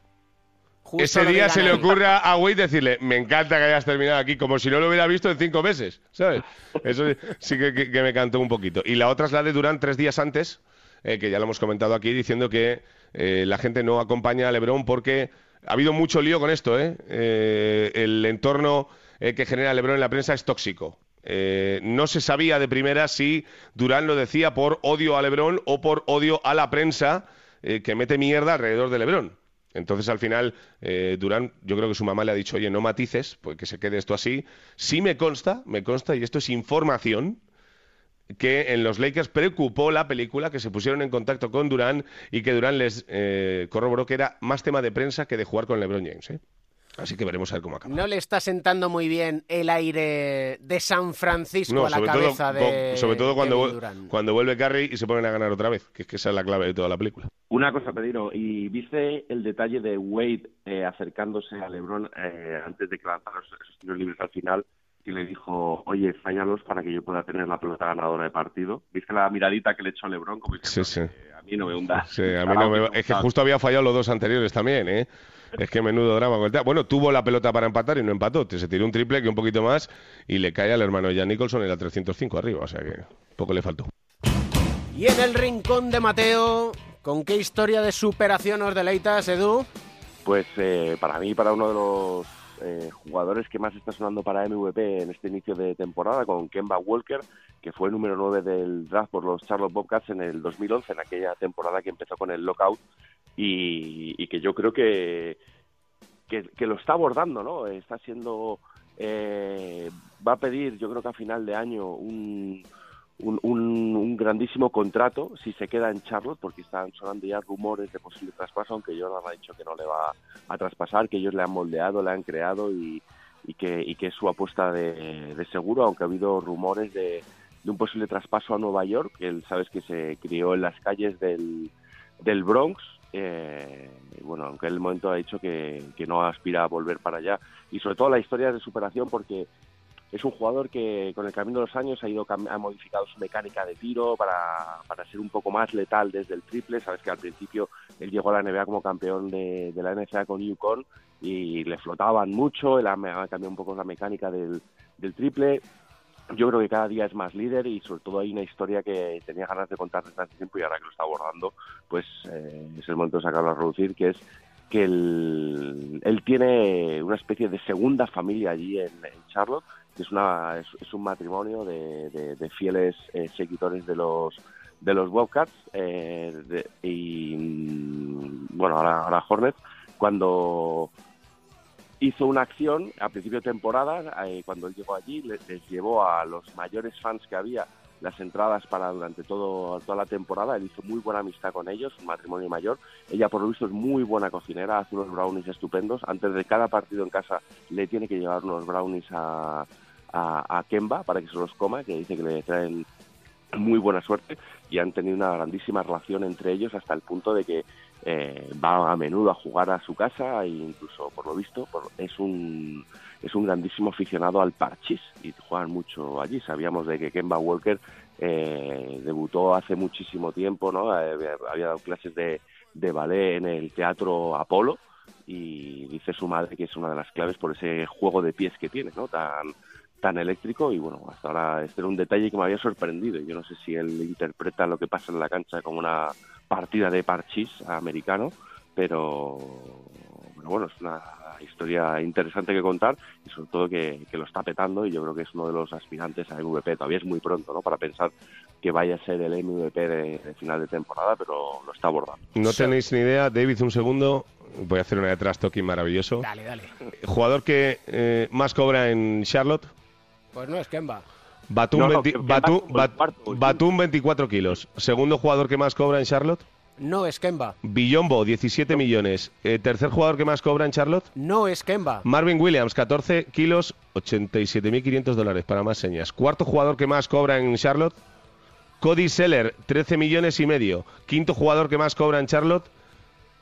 Speaker 2: Justo
Speaker 15: ese día se le
Speaker 2: ahí.
Speaker 15: ocurra a Wade decirle, me encanta que hayas terminado aquí, como si no lo hubiera visto en cinco meses, ¿sabes? Eso sí que, que- que me cantó un poquito. Y la otra es la de Durán tres días antes, eh, que ya lo hemos comentado aquí, diciendo que eh, la gente no acompaña a LeBron porque ha habido mucho lío con esto, ¿eh? Eh, el entorno eh, que genera LeBron en la prensa es tóxico. Eh, no se sabía de primera si Durán lo decía por odio a LeBron o por odio a la prensa eh, que mete mierda alrededor de LeBron. Entonces, al final, eh, Durán, yo creo que su mamá le ha dicho, oye, no matices, pues que se quede esto así. Sí me consta, me consta, y esto es información, que en los Lakers preocupó la película, que se pusieron en contacto con Durán y que Durán les eh, corroboró que era más tema de prensa que de jugar con LeBron James. ¿eh? Así que veremos a ver cómo acaba.
Speaker 2: No le está sentando muy bien el aire de San Francisco
Speaker 15: No,
Speaker 2: a la
Speaker 15: sobre todo,
Speaker 2: cabeza de
Speaker 15: sobre todo cuando, cuando vuelve Curry y se ponen a ganar otra vez, que es que esa es la clave de toda la película.
Speaker 16: Una cosa, Pedro, ¿y viste el detalle de Wade eh, acercándose a LeBron eh, antes de que lanzara esos, tiros libres al final y le dijo, oye, fállalos para que yo pueda tener la pelota ganadora de partido? ¿Viste la miradita que le echó a LeBron? Como diciendo,
Speaker 15: Sí, sí.
Speaker 16: "Eh, a mí no me hundas.
Speaker 15: Sí, a mí no me- Es que justo había fallado los dos anteriores también, ¿eh? Es que menudo drama. con el tema. Bueno, tuvo la pelota para empatar y no empató. Se tiró un triple que un poquito más y le cae al hermano Jan Nicholson en la 305 arriba. O sea que poco le faltó.
Speaker 2: Y en el rincón de Mateo, ¿con qué historia de superación os deleitas, Edu?
Speaker 16: Pues eh, para mí, para uno de los eh, jugadores que más está sonando para MVP en este inicio de temporada, con Kemba Walker, que fue el número 9 del draft por los Charlotte Bobcats en el 2011, en aquella temporada que empezó con el lockout, y, y que yo creo que, que, lo está abordando, ¿no? Está siendo... eh, va a pedir, yo creo que a final de año, un, un, un- un grandísimo contrato si se queda en Charlotte, porque están sonando ya rumores de posible traspaso, aunque Jordan ha dicho que no le va a traspasar, que ellos le han moldeado, le han creado y, que, y que es su apuesta de, de seguro, aunque ha habido rumores de, de un posible traspaso a Nueva York, que él sabes que se crió en las calles del, del Bronx. Eh, bueno, aunque en el momento ha dicho que, que no aspira a volver para allá. Y sobre todo la historia de superación porque es un jugador que con el camino de los años ha ido ha modificado su mecánica de tiro para, para ser un poco más letal desde el triple. Sabes que al principio él llegó a la NBA como campeón de, la NCAA con UConn y le flotaban mucho, él ha, cambiado un poco la mecánica del triple. Yo creo que cada día es más líder y sobre todo hay una historia que tenía ganas de contar desde hace tiempo y ahora que lo está abordando, pues eh, es el momento de sacarlo a reducir, que es que él, él tiene una especie de segunda familia allí en, Charlotte, que es, una, es, un matrimonio de, fieles eh, seguidores de los de los Bobcats eh, de- y mm, bueno ahora, ahora Hornets cuando hizo una acción a principio de temporada eh, cuando él llegó allí les, llevó a los mayores fans que había las entradas para durante todo, toda la temporada. Él hizo muy buena amistad con ellos, un matrimonio mayor. Ella, por lo visto, es muy buena cocinera, hace unos brownies estupendos. Antes de cada partido en casa le tiene que llevar unos brownies a, a Kemba para que se los coma, que dice que le traen muy buena suerte y han tenido una grandísima relación entre ellos hasta el punto de que eh, va a menudo a jugar a su casa e incluso por lo visto por- es un es un grandísimo aficionado al parchís y juegan mucho allí. Sabíamos de que Kemba Walker eh, debutó hace muchísimo tiempo no Eh, había, había dado clases de, de ballet en el teatro Apolo y dice su madre que es una de las claves por ese juego de pies que tiene no tan tan eléctrico y bueno, hasta ahora este era un detalle que me había sorprendido. Yo no sé si él interpreta lo que pasa en la cancha como una partida de parchís americano, pero pero bueno, es una historia interesante que contar y sobre todo que, que lo está petando y yo creo que es uno de los aspirantes a MVP. Todavía es muy pronto, ¿no? Para pensar que vaya a ser el MVP de, de final de temporada, pero lo está abordando.
Speaker 15: No tenéis ni idea, David, un segundo. Voy a hacer una detrás talking maravilloso.
Speaker 2: Dale, dale.
Speaker 15: Jugador que eh, más cobra en Charlotte,
Speaker 2: Pues no es Kemba.
Speaker 15: Batum,
Speaker 2: No, no,
Speaker 15: 20
Speaker 2: que- que
Speaker 15: Batum-
Speaker 2: va como el
Speaker 15: Bat-
Speaker 2: cuarto,
Speaker 15: Batum 24 kilos. Segundo jugador que más cobra en Charlotte,
Speaker 2: No es Kemba.
Speaker 15: Billombo 17 millones. Eh, tercer jugador que más cobra en Charlotte,
Speaker 2: No es Kemba.
Speaker 15: Marvin Williams 14 kilos, 87.500 dólares para más señas. Cuarto jugador que más cobra en Charlotte, Cody Seller 13 millones y medio. Quinto jugador que más cobra en Charlotte,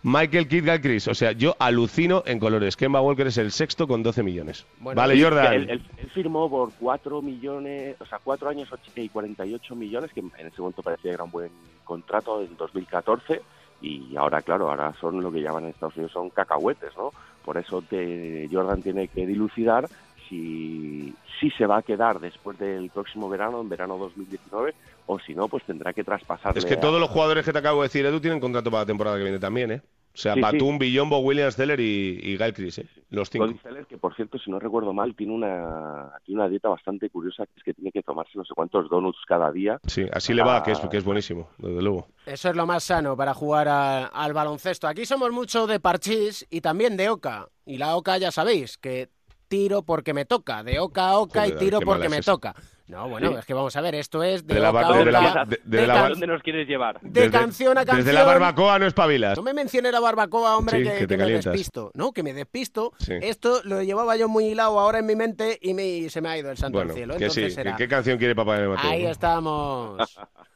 Speaker 15: Michael Kidd Gilchrist. O sea, yo alucino en colores. Kemba Walker es el sexto con 12 millones. vale,
Speaker 16: Sí,
Speaker 15: Jordan.
Speaker 16: Él, él- él firmó por 4 millones, o sea, 4 años y 48 millones, que en ese momento parecía que era un buen contrato en 2014. Y ahora, claro, ahora son lo que llaman en Estados Unidos son cacahuetes, ¿no? Por eso te- Jordan tiene que dilucidar si, si se va a quedar después del próximo verano, en verano 2019, o si no, pues tendrá que traspasarle
Speaker 15: Es que
Speaker 16: a-
Speaker 15: todos los jugadores que te acabo de decir, Edu, tienen contrato para la temporada que viene también, ¿eh? O sea,
Speaker 16: Sí, sí.
Speaker 15: Batum, Billombo, Williams, Zeller y, y Gilchrist, ¿eh? Los cinco.
Speaker 16: Zeller, que por cierto, si no recuerdo mal, tiene una, tiene una dieta bastante curiosa, que es que tiene que tomarse no sé cuántos donuts cada día.
Speaker 15: Sí, así le va, que es, que es buenísimo, desde luego.
Speaker 2: Eso es lo más sano para jugar a- al baloncesto. Aquí somos mucho de parchís y también de oca. Y la oca ya sabéis, que tiro porque me toca. De oca a oca
Speaker 15: Joder,
Speaker 2: y tiro porque me
Speaker 15: es
Speaker 2: toca. No, bueno,
Speaker 15: Sí.
Speaker 2: es que vamos a ver, esto es de,
Speaker 15: De la
Speaker 2: oca
Speaker 15: de la de- de
Speaker 2: can-
Speaker 17: ¿Dónde nos quieres llevar?
Speaker 2: de
Speaker 15: Desde-
Speaker 2: canción a canción.
Speaker 15: Desde la barbacoa no espabilas.
Speaker 2: No me mencione la barbacoa, hombre,
Speaker 15: Sí,
Speaker 2: que,
Speaker 15: que te
Speaker 2: que me despisto. No, que me despisto.
Speaker 15: Sí.
Speaker 2: Esto lo llevaba yo muy hilado ahora en mi mente y me, se me ha ido el santo
Speaker 15: Bueno,
Speaker 2: al cielo.
Speaker 15: que sí.
Speaker 2: Entonces
Speaker 15: ¿Qué,
Speaker 2: será.
Speaker 15: qué canción quiere Papá de Mateo?
Speaker 2: Ahí estamos. *laughs*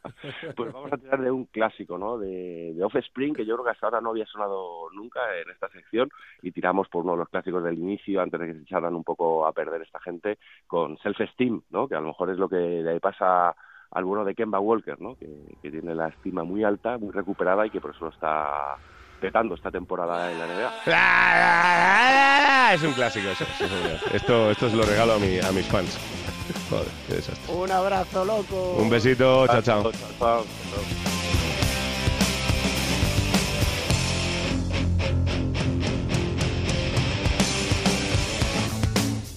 Speaker 16: Pues vamos a tirar de un clásico, ¿no? De, de Offspring, que yo creo que hasta ahora no había sonado nunca en esta sección, y tiramos por uno de los clásicos del inicio, antes de que se echaran un poco a perder esta gente, con Self Esteem, ¿no? Que a lo mejor es lo que le pasa al bueno de Kemba Walker, ¿no? Que, que tiene la estima muy alta, muy recuperada y que por eso lo está petando esta temporada en la NBA. *laughs*
Speaker 15: Ah, Es un clásico eso. Esto, esto es lo regalo a, mi, a mis fans. *laughs* Joder, qué desastre.
Speaker 2: Un abrazo, loco.
Speaker 15: Un besito, chao, chao.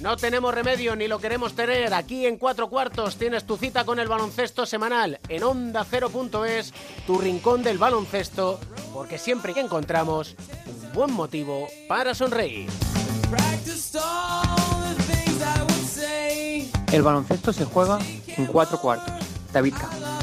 Speaker 2: No tenemos remedio ni lo queremos tener. Aquí en Cuatro Cuartos tienes tu cita con el baloncesto semanal en Onda 0.es, tu rincón del baloncesto, porque siempre que encontramos un buen motivo para sonreír.
Speaker 3: El baloncesto se juega en cuatro cuartos. David K.